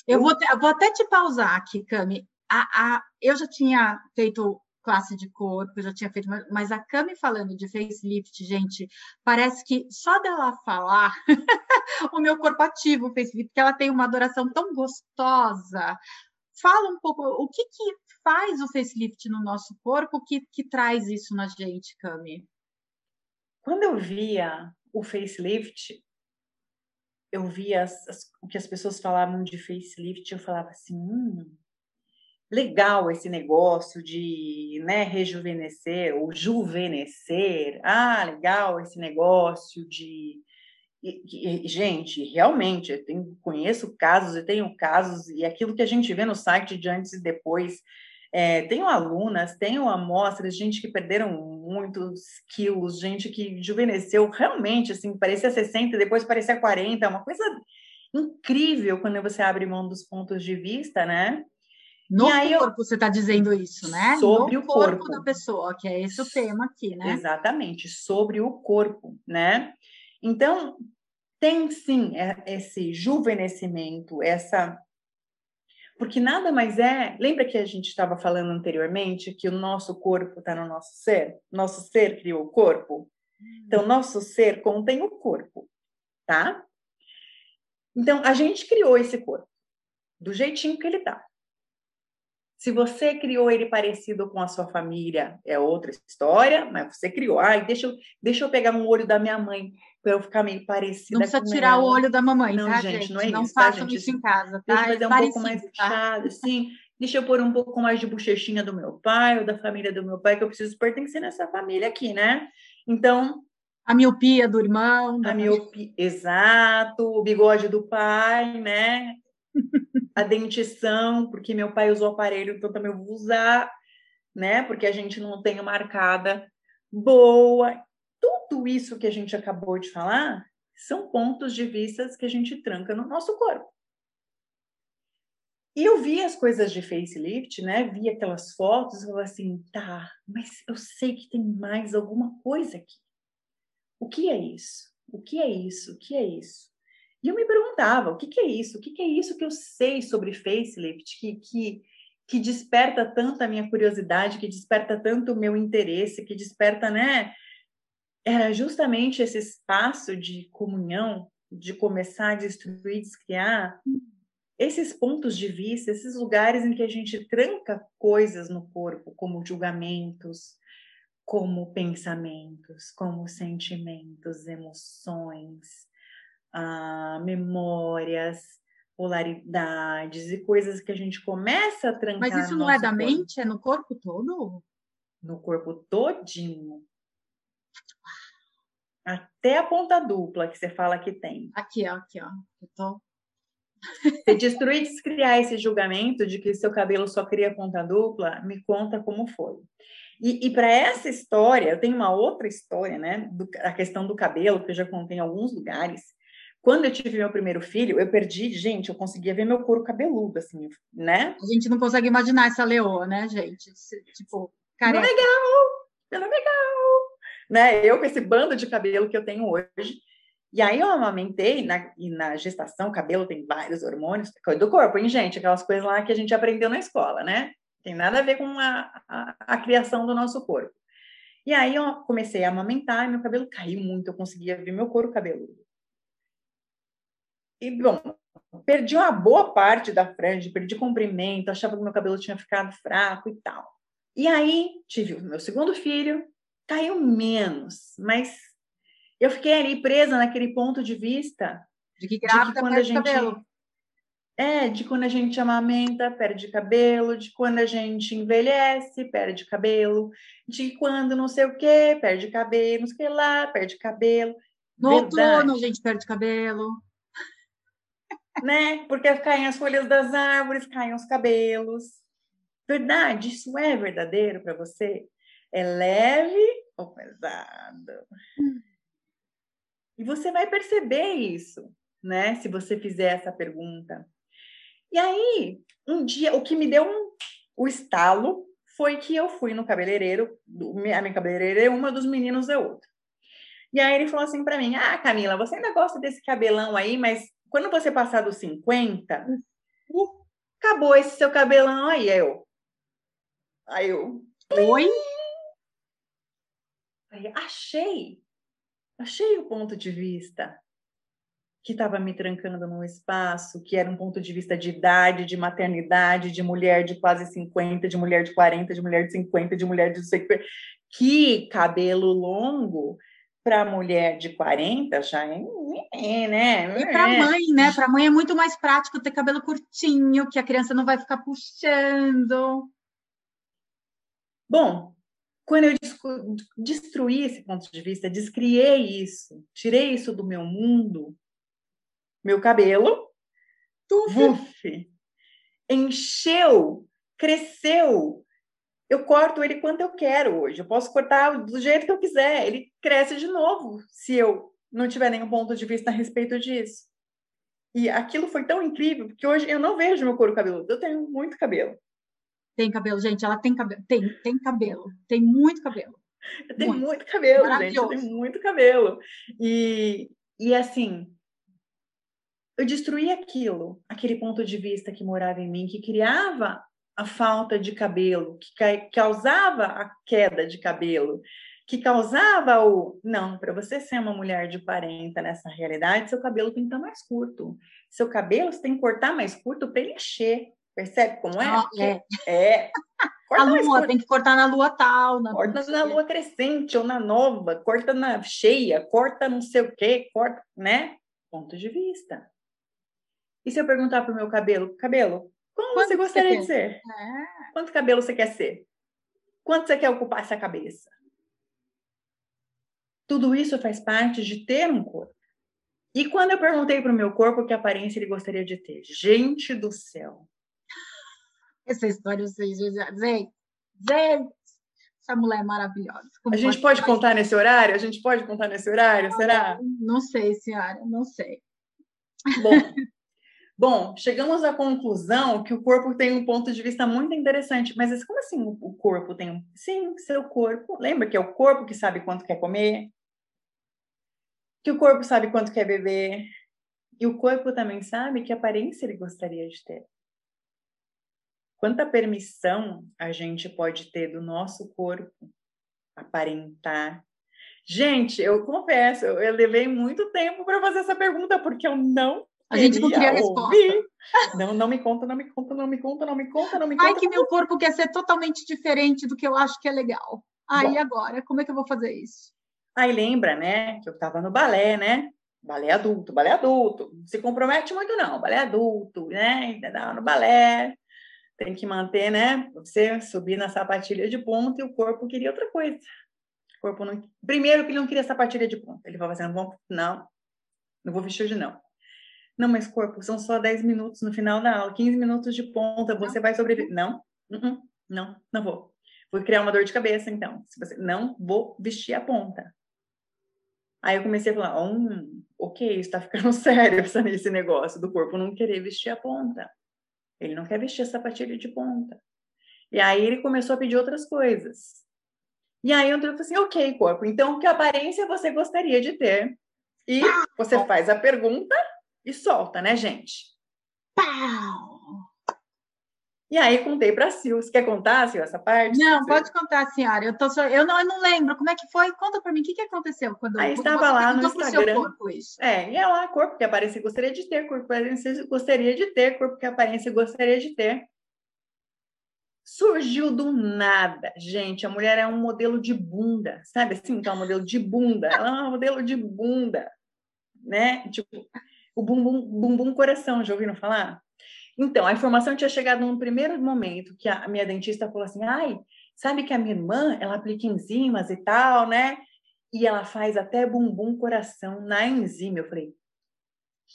Eu vou, te- vou até te pausar aqui, Cami. A, a, eu já tinha feito classe de corpo, eu já tinha feito, mas- a Cami falando de facelift, gente, parece que só dela falar [laughs] o meu corpo ativa o facelift, porque ela tem uma adoração tão gostosa. Fala um pouco, o que que faz o facelift no nosso corpo que, que traz isso na gente, Cami? Quando eu via o facelift, eu via as- as- o que as pessoas falavam de facelift, eu falava assim, hum, legal esse negócio de né, rejuvenescer ou juvenescer. Ah, legal esse negócio de. E, e, gente, realmente, eu tenho, conheço casos, eu tenho casos, e aquilo que a gente vê no site de antes e depois. É, tenho alunas, tenho amostras, gente que perderam muitos quilos, gente que juvenesceu realmente, assim, parecia 60, depois parecia 40, uma coisa incrível quando você abre mão dos pontos de vista, né? No E aí eu- corpo, você está dizendo isso, né? Sobre no o corpo corpo. da pessoa, que é esse o tema aqui, né? Exatamente, sobre o corpo, né? Então, tem sim é- esse juvenescimento, essa. Porque nada mais é. Lembra que a gente estava falando anteriormente que o nosso corpo está no nosso ser? Nosso ser criou o corpo? Então, nosso ser contém o corpo, tá? Então, a gente criou esse corpo do jeitinho que ele tá. Se você criou ele parecido com a sua família, é outra história, mas você criou. Ai, deixa eu, deixa eu pegar um olho da minha mãe para eu ficar meio parecida. Não precisa tirar o olho da mamãe, não, tá, gente, gente? Não, é não isso, tá, façam gente? isso em casa, tá? Deixa eu fazer É um parecido, pouco mais tá? fechado, assim. Deixa eu pôr um pouco mais de bochechinha do meu pai ou da família do meu pai, que eu preciso pertencer nessa família aqui, né? Então, A miopia do irmão. a miopia, exato, o bigode do pai, né? A dentição, porque meu pai usou aparelho, então também eu vou usar, né? Porque a gente não tem uma arcada boa. Tudo isso que a gente acabou de falar são pontos de vista que a gente tranca no nosso corpo. E eu vi as coisas de facelift, né? Vi aquelas fotos e falei assim, tá, mas eu sei que tem mais alguma coisa aqui. O que é isso? O que é isso? O que é isso? E eu me perguntava, o que, que é isso? O que, que é isso que eu sei sobre facelift que, que, que desperta tanto a minha curiosidade, que desperta tanto o meu interesse, que desperta, né? Era justamente esse espaço de comunhão, de começar a destruir, descriar, esses pontos de vista, esses lugares em que a gente tranca coisas no corpo, como julgamentos, como pensamentos, como sentimentos, emoções, ah, memórias, polaridades e coisas que a gente começa a trancar Mas isso não é da corpo. mente? É no corpo todo? No corpo todinho. Até a ponta dupla que você fala que tem. Aqui, ó, aqui, ó. Eu tô... Você destruir e descriar esse julgamento de que seu cabelo só cria ponta dupla, me conta como foi. E, e para essa história, eu tenho uma outra história, né? Do, a questão do cabelo, que eu já contei em alguns lugares. Quando eu tive meu primeiro filho, eu perdi, gente, eu conseguia ver meu couro cabeludo, assim, né? A gente não consegue imaginar essa leoa, né, gente? Tipo, Não é careca. legal, não é legal. Né? Eu com esse bando de cabelo que eu tenho hoje. E aí eu amamentei, na, e na gestação, o cabelo tem vários hormônios, coisa do corpo, hein, gente? Aquelas coisas lá que a gente aprendeu na escola, né? Tem nada a ver com a, a, a criação do nosso corpo. E aí eu comecei a amamentar e meu cabelo caiu muito, eu conseguia ver meu couro cabeludo. E, bom, perdi uma boa parte da franja, perdi comprimento, achava que meu cabelo tinha ficado fraco e tal. E aí tive o meu segundo filho, caiu menos, mas eu fiquei ali presa naquele ponto de vista De que de que grávida quando a gente cabelo. é, de quando a gente amamenta, perde cabelo, de quando a gente envelhece, perde cabelo, de quando não sei o que, perde cabelo, não sei lá, perde cabelo. No Verdade. outono a gente perde cabelo. Né? Porque caem as folhas das árvores, caem os cabelos. Verdade, isso é verdadeiro para você? É leve ou pesado? E você vai perceber isso, né? Se você fizer essa pergunta. E aí, um dia, o que me deu um, o estalo foi que eu fui no cabeleireiro, a minha cabeleireira é uma dos meninos é outra. E aí ele falou assim para mim: Ah, Camila, você ainda gosta desse cabelão aí, mas quando você passar dos 50, uh, acabou esse seu cabelão aí. Eu. Aí eu. Oi? aí, achei. Achei o ponto de vista que estava me trancando num espaço, que era um ponto de vista de idade, de maternidade, de mulher de quase 50, de mulher de 40, de mulher de 50, de mulher de não sei que cabelo longo para mulher de 40 já é, né? E para É. mãe, né? Para mãe é muito mais prático ter cabelo curtinho, que a criança não vai ficar puxando. Bom, quando eu destruí esse ponto de vista, descriei isso, tirei isso do meu mundo, meu cabelo, vuf, encheu, cresceu. Eu corto ele quanto eu quero hoje. Eu posso cortar do jeito que eu quiser. Ele cresce de novo se eu não tiver nenhum ponto de vista a respeito disso. E aquilo foi tão incrível, porque hoje eu não vejo meu couro cabeludo. Eu tenho muito cabelo. Tem cabelo, gente, ela tem cabelo. Tem, tem cabelo. Tem muito cabelo. Eu tenho Muito. muito, cabelo, gente. Eu tenho muito cabelo. E, e assim, eu destruí aquilo, aquele ponto de vista que morava em mim, que criava a falta de cabelo, que causava a queda de cabelo, que causava o não, para você ser uma mulher de 40 nessa realidade, seu cabelo tem que estar mais curto. Seu cabelo você tem que cortar mais curto para ele encher. Percebe como é? Ah, é. é. Corta a lua, tem que cortar na lua tal. Na corta na lua crescente ou na nova, corta na cheia, corta não sei o quê, corta, né? Ponto de vista. E se eu perguntar para o meu cabelo, cabelo, como Quanto você gostaria você de ser? É. Quanto cabelo você quer ser? Quanto você quer ocupar essa cabeça? Tudo isso faz parte de ter um corpo. E quando eu perguntei para o meu corpo que aparência ele gostaria de ter, gente do céu. Essa história vocês gente, gente, essa mulher é maravilhosa. Como a gente pode contar nesse horário? A gente pode contar nesse horário? Não, será? Não sei, senhora, não sei. Bom, Bom, chegamos à conclusão que o corpo tem um ponto de vista muito interessante. Mas como assim o corpo tem um. Sim, seu corpo. Lembra que é o corpo que sabe quanto quer comer? Que o corpo sabe quanto quer beber. E o corpo também sabe que aparência ele gostaria de ter. Quanta permissão a gente pode ter do nosso corpo aparentar. Gente, eu confesso, eu levei muito tempo para fazer essa pergunta, porque eu não a gente não queria resposta. Não, não me conta, não me conta, não me conta, não me conta, não me conta. Ai, que meu corpo quer ser totalmente diferente do que eu acho que é legal. Aí agora, como é que eu vou fazer isso? Aí lembra, né, que eu estava no balé, né? Balé adulto, balé adulto. Não se compromete muito, não. Balé adulto, né? No balé. Tem que manter, né? Você subir na sapatilha de ponta e o corpo queria outra coisa. O corpo não... Primeiro que ele não queria sapatilha de ponta. Ele falava assim, não, não, não vou vestir hoje, não. Não, mas corpo, são só 10 minutos no final da aula, 15 minutos de ponta, você vai sobreviver. Não, uh-uh, não, não vou. Vou criar uma dor de cabeça, então. Se você não vou vestir a ponta. Aí eu comecei a falar, hum, ok, está ficando [laughs] sério esse negócio do corpo não querer vestir a ponta. Ele não quer vestir a sapatilha de ponta. E aí ele começou a pedir outras coisas. E aí eu falei assim, ok, corpo, então que aparência você gostaria de ter? E você faz a pergunta e solta, né, gente? Pau! E aí contei para a Sil. Você quer contar, Sil, essa parte? Não, Você... pode contar, senhora. Eu, tô só... eu, não, eu não lembro. Como é que foi? Conta para mim. O que, que aconteceu? Quando aí estava lá no Instagram. Corpo. É, e é lá, corpo que aparência gostaria de ter, corpo que aparência gostaria de ter, corpo que aparência gostaria de ter. Surgiu do nada, gente. A mulher é um modelo de bunda, sabe assim? Então, é um modelo de bunda. Ela é um modelo de bunda, né? Tipo, o bumbum, bumbum coração, já ouviram falar? Então, a informação tinha chegado num primeiro momento que a minha dentista falou assim: ai, sabe que a minha irmã, ela aplica enzimas e tal, né? E ela faz até bumbum coração na enzima. Eu falei: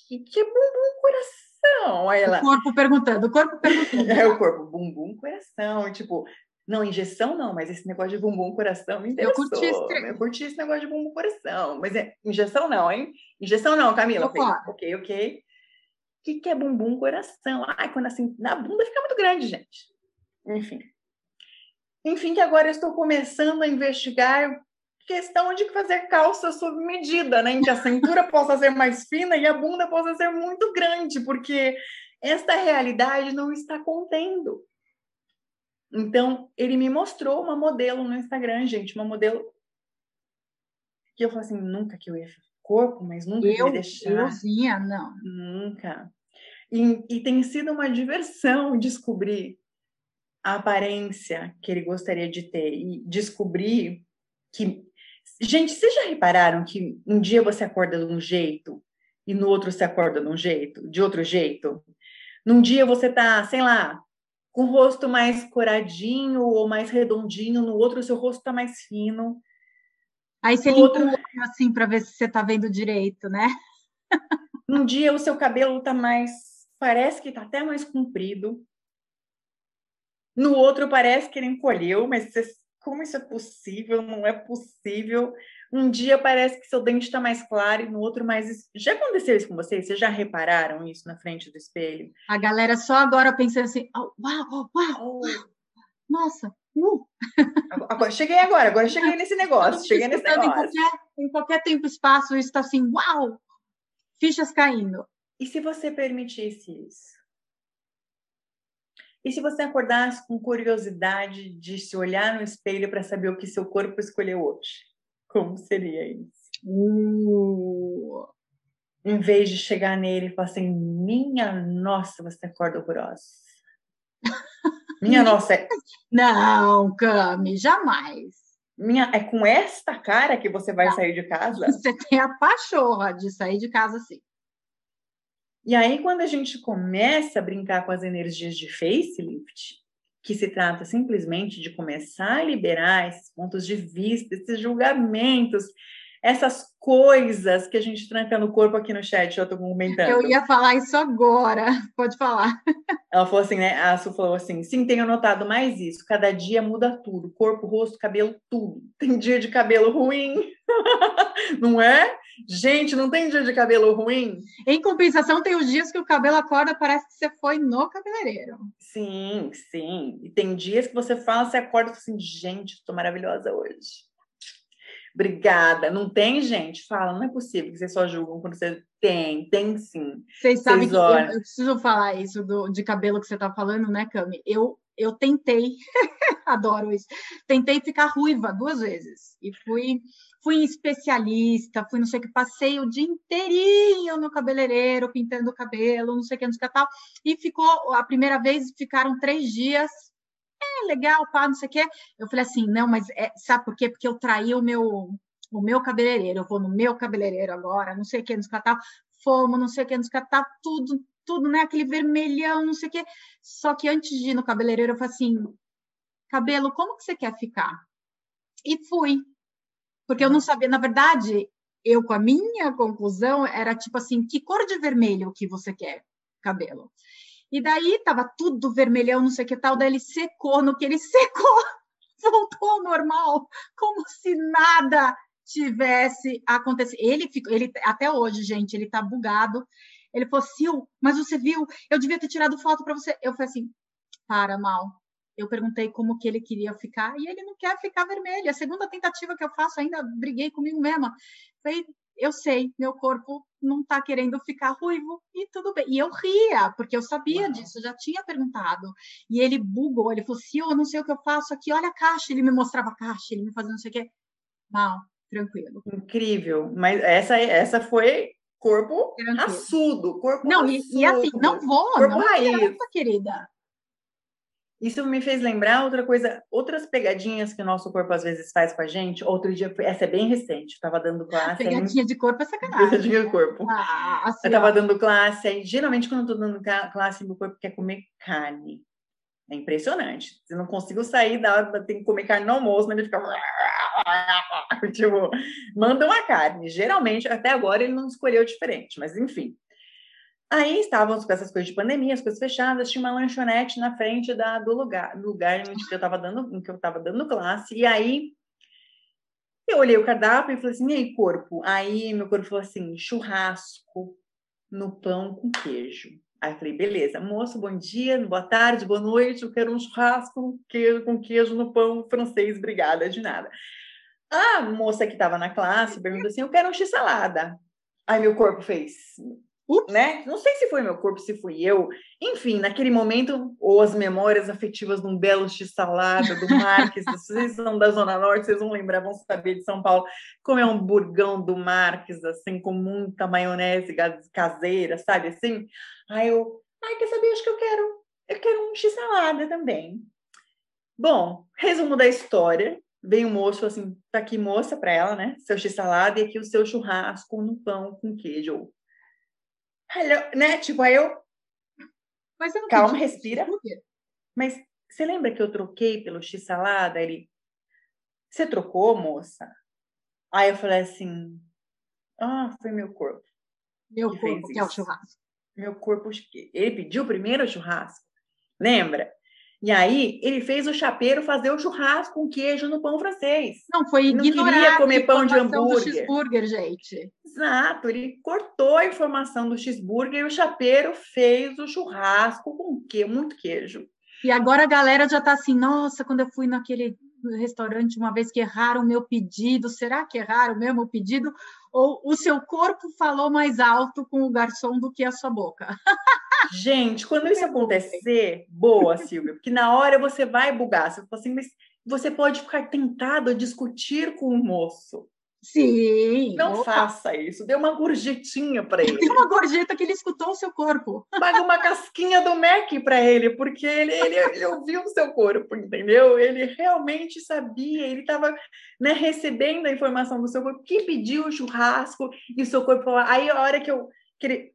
que, que é bumbum coração? Aí ela. O corpo perguntando, o corpo [laughs] perguntando. é o corpo, bumbum coração. Tipo, não, injeção não, mas esse negócio de bumbum coração me interessou. Eu curti esse, eu curti esse negócio de bumbum coração. Mas é, injeção não, hein? Injeção não, Camila. Falei, ok, ok. O que, que é bumbum coração? Ai, quando assim, na bunda fica muito grande, gente. Enfim. Enfim, que agora eu estou começando a investigar questão de fazer calça sob medida, né? Em que a cintura [laughs] possa ser mais fina e a bunda possa ser muito grande, porque esta realidade não está contendo. Então, ele me mostrou uma modelo no Instagram, gente, uma modelo que eu falei assim, nunca que eu ia corpo, mas nunca eu, ia deixar. Euzinha, não. Nunca. E, e tem sido uma diversão descobrir a aparência que ele gostaria de ter e descobrir que gente, vocês já repararam que um dia você acorda de um jeito e no outro você acorda de um jeito, de outro jeito? Num dia você tá, sei lá, com o rosto mais coradinho ou mais redondinho, no outro o seu rosto está mais fino. Aí você limpa outro... assim para ver se você está vendo direito, né? Num [laughs] dia o seu cabelo está mais, parece que está até mais comprido. No outro parece que ele encolheu, mas você... como isso é possível? Não é possível. Um dia parece que seu dente está mais claro e no outro mais. Já aconteceu isso com vocês? Vocês já repararam isso na frente do espelho? A galera só agora pensando assim: oh, uau, uau, oh. nossa, uh. Agora, cheguei agora, agora cheguei nesse negócio. Cheguei nesse negócio. Em qualquer, em qualquer tempo e espaço, isso está assim: uau, fichas caindo. E se você permitisse isso? E se você acordasse com curiosidade de se olhar no espelho para saber o que seu corpo escolheu hoje? Como seria isso? Uh. Em vez de chegar nele e falar assim: Minha nossa, você acorda horrorosa. [laughs] Minha nossa. É... Não, Cami, jamais. Minha, é com esta cara que você vai Não. sair de casa? [laughs] Você tem a pachorra de sair de casa assim. E aí, quando a gente começa a brincar com as energias de facelift, que se trata simplesmente de começar a liberar esses pontos de vista, esses julgamentos, essas coisas que a gente tranca no corpo aqui no chat, eu estou comentando. Eu ia falar isso agora, [laughs] pode falar. Ela falou assim, né? A Su falou assim: sim, tenho notado mais isso. Cada dia muda tudo: corpo, rosto, cabelo, tudo. [laughs] Tem dia de cabelo ruim, [laughs] não é? Gente, não tem dia de cabelo ruim? Em compensação, tem os dias que o cabelo acorda, parece que você foi no cabeleireiro. Sim, sim. E tem dias que você fala, você acorda assim, gente, estou maravilhosa hoje. Obrigada. Não tem, gente? Fala, não é possível que vocês só julgam quando você tem, tem sim. Vocês sabem que eu, eu, preciso falar isso do, de cabelo que você está falando, né, Cami? Eu, eu tentei, [laughs] adoro isso, tentei ficar ruiva duas vezes e fui fui especialista, fui não sei o que, passei o dia inteirinho no cabeleireiro, pintando o cabelo, não sei o que, não sei o que tal, e ficou, a primeira vez ficaram três dias é legal, pá, não sei o quê. Eu falei assim, não, mas é, sabe por quê? Porque eu traí o meu, o meu cabeleireiro, eu vou no meu cabeleireiro agora, não sei o que, nos catar, fomos, não sei o que, nos catar, tudo, tudo, né? Aquele vermelhão, não sei o que. Só que antes de ir no cabeleireiro, eu falei assim, cabelo, como que você quer ficar? E fui. Porque eu não sabia, na verdade, eu com a minha conclusão era tipo assim, que cor de vermelho que você quer cabelo? E daí tava tudo vermelhão, não sei o que tal, daí ele secou, no que ele [laughs] secou, voltou ao normal, como se nada tivesse acontecido. Ele ficou, ele até hoje, gente, ele tá bugado. Ele falou, Sil, mas você viu? Eu devia ter tirado foto para você. Eu falei assim, para, mal. Eu perguntei como que ele queria ficar e ele não quer ficar vermelho. A segunda tentativa que eu faço, ainda briguei comigo mesma. Falei, eu sei, meu corpo não está querendo ficar ruivo e tudo bem. E eu ria, porque eu sabia Uau. disso, eu já tinha perguntado. E ele bugou, ele falou assim: eu não sei o que eu faço aqui, olha a caixa. Ele me mostrava a caixa, ele me fazia não sei o quê. Mal, tranquilo. Incrível, mas essa, essa foi corpo tranquilo. raçudo, corpo Não, e, e, assim, não vou, corpo não raiz. querida. Isso me fez lembrar outra coisa, outras pegadinhas que o nosso corpo às vezes faz com a gente. Outro dia, essa é bem recente, eu tava dando classe. Pegadinha aí, de corpo é sacanagem. Pegadinha de corpo. Ah, assim, eu tava ó. dando classe, aí geralmente quando eu tô dando classe, meu corpo quer comer carne. É impressionante. Eu não consigo sair da hora, tem que comer carne no almoço, mas ele fica. [laughs] tipo, manda uma carne. Geralmente, até agora, ele não escolheu diferente, mas enfim. Aí estávamos com essas coisas de pandemia, as coisas fechadas, tinha uma lanchonete na frente da, do lugar, do lugar onde eu estava dando, em que eu estava dando classe, e aí eu olhei o cardápio e falei assim, e aí, corpo? Aí meu corpo falou assim, churrasco no pão com queijo. Aí eu falei, beleza, moço, bom dia, boa tarde, boa noite, eu quero um churrasco queijo, com queijo no pão francês, obrigada, de nada. A moça que estava na classe perguntou assim, eu quero um x-salada. Aí meu corpo fez, Né? Não sei se foi meu corpo, se fui eu. Enfim, naquele momento, ou as memórias afetivas de um belo x-salada do Marques, [laughs] vocês são da Zona Norte, vocês vão lembrar, vão saber de São Paulo, comer um burgão do Marques, assim, com muita maionese caseira, sabe assim? Aí eu, ai, quer saber, acho que eu quero, eu quero um x-salada também. Bom, resumo da história, vem o moço assim, tá aqui moça para ela, né? Seu x-salada e aqui o seu churrasco no pão com queijo Hello, né? Tipo, aí eu. Calma, respira. Mas você lembra que eu troquei pelo x-salada? Ele. Você trocou, moça? Aí eu falei assim. Ah, foi meu corpo. Meu corpo, que é o churrasco. Meu corpo. Ele pediu primeiro o churrasco. Lembra? E aí ele fez o chapeiro fazer o churrasco com queijo no pão francês. Não, foi ignorar Não queria comer pão de hambúrguer. do cheeseburger, gente. Exato, ele cortou a informação do cheeseburger e o chapeiro fez o churrasco com que muito queijo. E agora a galera já tá assim, nossa, quando eu fui naquele restaurante uma vez que erraram o meu pedido, será que erraram mesmo o pedido? Ou o seu corpo falou mais alto com o garçom do que a sua boca? [laughs] Gente, quando isso acontecer, boa, Silvia, porque na hora você vai bugar. Você fala assim, mas você pode ficar tentado a discutir com o moço. Sim. Não opa. faça isso. Dê uma gorjetinha para ele. Dê uma gorjeta que ele escutou o seu corpo. Paga uma casquinha do Mac para ele, porque ele, ele, ele, ouviu o seu corpo, entendeu? Ele realmente sabia, ele estava né, recebendo a informação do seu corpo, que pediu o churrasco, e o seu corpo falou. Aí a hora que eu. Que ele,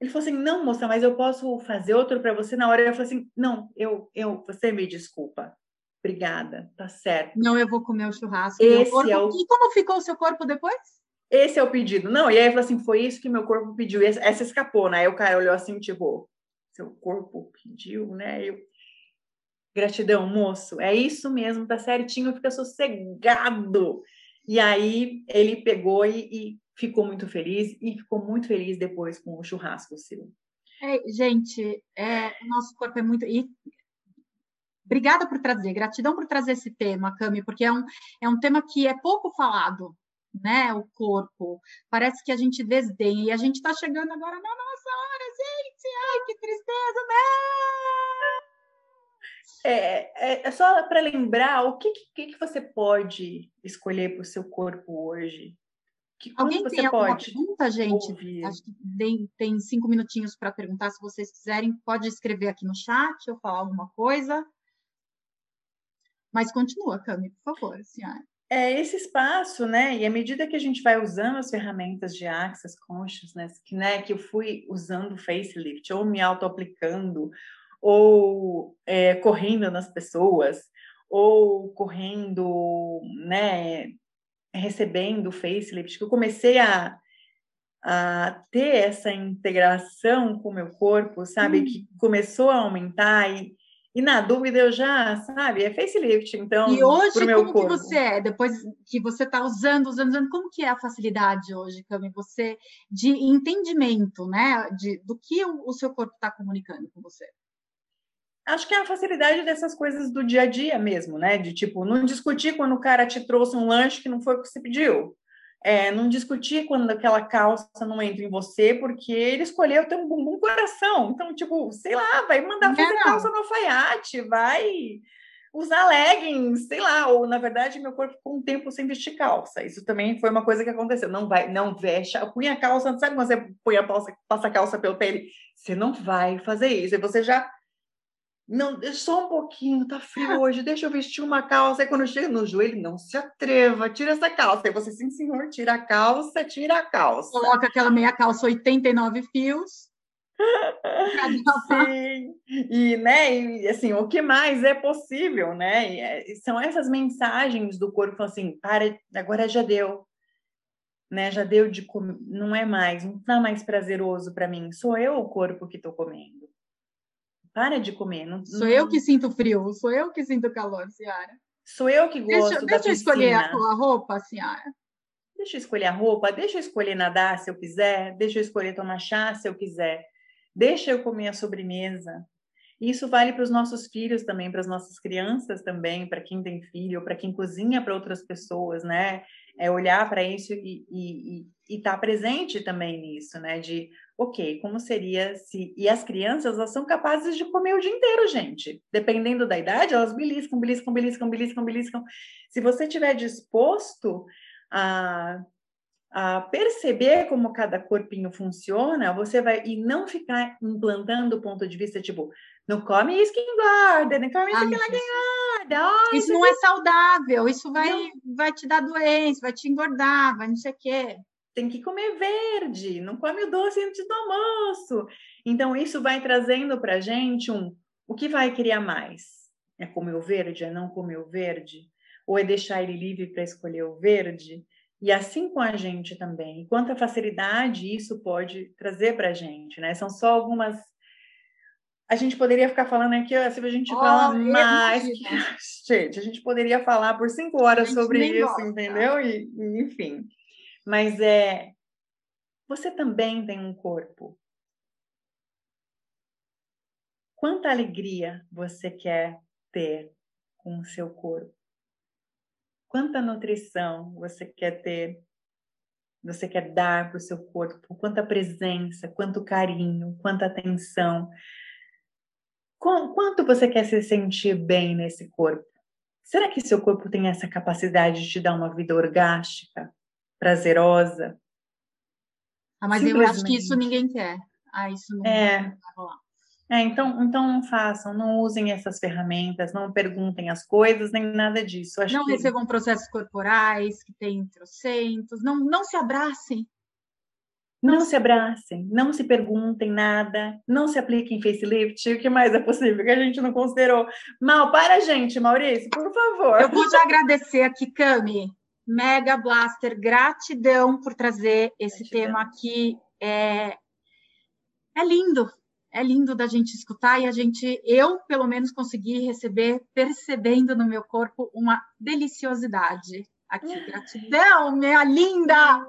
ele falou assim: não, moça, mas eu posso fazer outro para você na hora. Eu falei assim: não, eu, eu, você me desculpa. Obrigada, tá certo. Não, eu vou comer o churrasco. Esse corpo... é o... E como ficou o seu corpo depois? Esse é o pedido. Não, e aí falou assim: foi isso que meu corpo pediu. Essa escapou, né? Aí o cara olhou assim, tipo, seu corpo pediu, né? Eu... Gratidão, moço. É isso mesmo, tá certinho, fica sossegado. E aí ele pegou e, e, ficou muito feliz, e ficou muito feliz depois com o churrasco seu. É, gente, é, o nosso corpo é muito. E Obrigada por trazer, gratidão por trazer esse tema, Cami, porque é um, é um tema que é pouco falado, né? O corpo. Parece que a gente desdenha. E a gente está chegando agora na nossa hora, gente. Ai, que tristeza, né? É, é, é só para lembrar o que, que, que você pode escolher para o seu corpo hoje. Que, Alguém você tem alguma pode pergunta, gente? Ouvir? Acho que tem, tem cinco minutinhos para perguntar. Se vocês quiserem, pode escrever aqui no chat ou falar alguma coisa. Mas continua, Cami, por favor, senhora. É esse espaço, né? E à medida que a gente vai usando as ferramentas de Access Consciousness, que, né, que eu fui usando o facelift, ou me auto-aplicando, ou é, correndo nas pessoas, ou correndo, né, recebendo o facelift, que eu comecei a, a ter essa integração com o meu corpo, sabe? Hum. Que começou a aumentar e e na dúvida eu já, sabe, é facelift, então. E hoje, como corpo. que você é? Depois que você está usando, usando, usando, como que é a facilidade hoje, Cami? Você, de entendimento, né? De, do que o, o seu corpo está comunicando com você? Acho que é a facilidade dessas coisas do dia a dia mesmo, né? De tipo, não discutir quando o cara te trouxe um lanche que não foi o que você pediu. É, não discutir quando aquela calça não entra em você, porque ele escolheu ter um bumbum coração. Então, tipo, sei lá, vai mandar fazer não. calça no alfaiate, vai usar leggings, sei lá, ou na verdade meu corpo ficou um tempo sem vestir calça. Isso também foi uma coisa que aconteceu. Não vai, não veste, põe a calça, sabe quando você põe a calça, passa a calça pelo pele? Você não vai fazer isso. E você já não, só um pouquinho, tá frio hoje, deixa eu vestir uma calça. Aí quando chega no joelho, não se atreva, tira essa calça. Aí você, sim, senhor, tira a calça, tira a calça. Coloca aquela meia calça 89 fios. [laughs] Sim, e, né, e, assim, o que mais é possível, né? E, é, são essas mensagens do corpo, assim, para, agora já deu, né? Já deu de comer, não é mais, não tá mais prazeroso para mim, sou eu o corpo que tô comendo. Para de comer. Não, sou não... eu que sinto frio, sou eu que sinto calor, Ciara. Sou eu que gosto deixa, da Deixa eu escolher a, a roupa, Ciara. Deixa eu escolher a roupa, deixa eu escolher nadar se eu quiser, deixa eu escolher tomar chá se eu quiser, deixa eu comer a sobremesa. Isso vale para os nossos filhos também, para as nossas crianças também, para quem tem filho, para quem cozinha para outras pessoas, né? É olhar para isso e estar tá presente também nisso, né? De ok, como seria se. E as crianças, elas são capazes de comer o dia inteiro, gente. Dependendo da idade, elas beliscam, beliscam, beliscam, beliscam, beliscam. Se você estiver disposto a, a perceber como cada corpinho funciona, você vai. E não ficar implantando o ponto de vista tipo, não come isso que engorda, não come isso que engorda. Oh, isso não é saudável, isso vai, vai te dar doença, vai te engordar, vai não sei o quê tem que comer verde, não come o doce antes do almoço. Então, isso vai trazendo para a gente um o que vai criar mais? É comer o verde? É não comer o verde? Ou é deixar ele livre para escolher o verde? E assim com a gente também. Quanta facilidade isso pode trazer para a gente, né? São só algumas. A gente poderia ficar falando aqui, se a gente oh, fala mais. [laughs] Gente, a gente poderia falar por cinco horas sobre isso, gosta. entendeu? E, enfim. Mas é você também tem um corpo. Quanta alegria você quer ter com o seu corpo? Quanta nutrição você quer ter você quer dar para o seu corpo, quanta presença, quanto carinho, quanta atenção. Quanto você quer se sentir bem nesse corpo? Será que seu corpo tem essa capacidade de te dar uma vida orgástica, prazerosa? Ah, mas eu acho que isso ninguém quer. Ah, isso não é. vai rolar. É, então, então não façam, não usem essas ferramentas, não perguntem as coisas, nem nada disso. Acho não que... recebam processos corporais que têm trocentos, não, não se abracem. Não, se abracem, não se perguntem nada, não se apliquem facelift, o que mais é possível que a gente não considerou. Mal, para a gente, Maurício, por favor. Eu vou te agradecer aqui, Cami. Mega Blaster, gratidão por trazer esse gratidão. tema aqui. É, é lindo, é lindo da gente escutar e a gente, eu pelo menos consegui receber, percebendo no meu corpo uma deliciosidade. Aqui, gratidão, minha linda!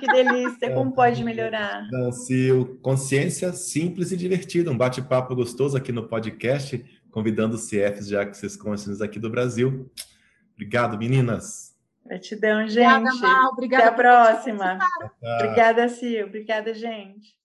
Que delícia, como pode melhorar? Nancy, consciência simples e divertida, um bate-papo gostoso aqui no podcast, convidando os CFs de Access Consciousness aqui do Brasil. Obrigado, meninas. Gratidão, gente. Obrigada, Mal. Obrigada Até a próxima. Obrigada, Sil. Obrigada, gente.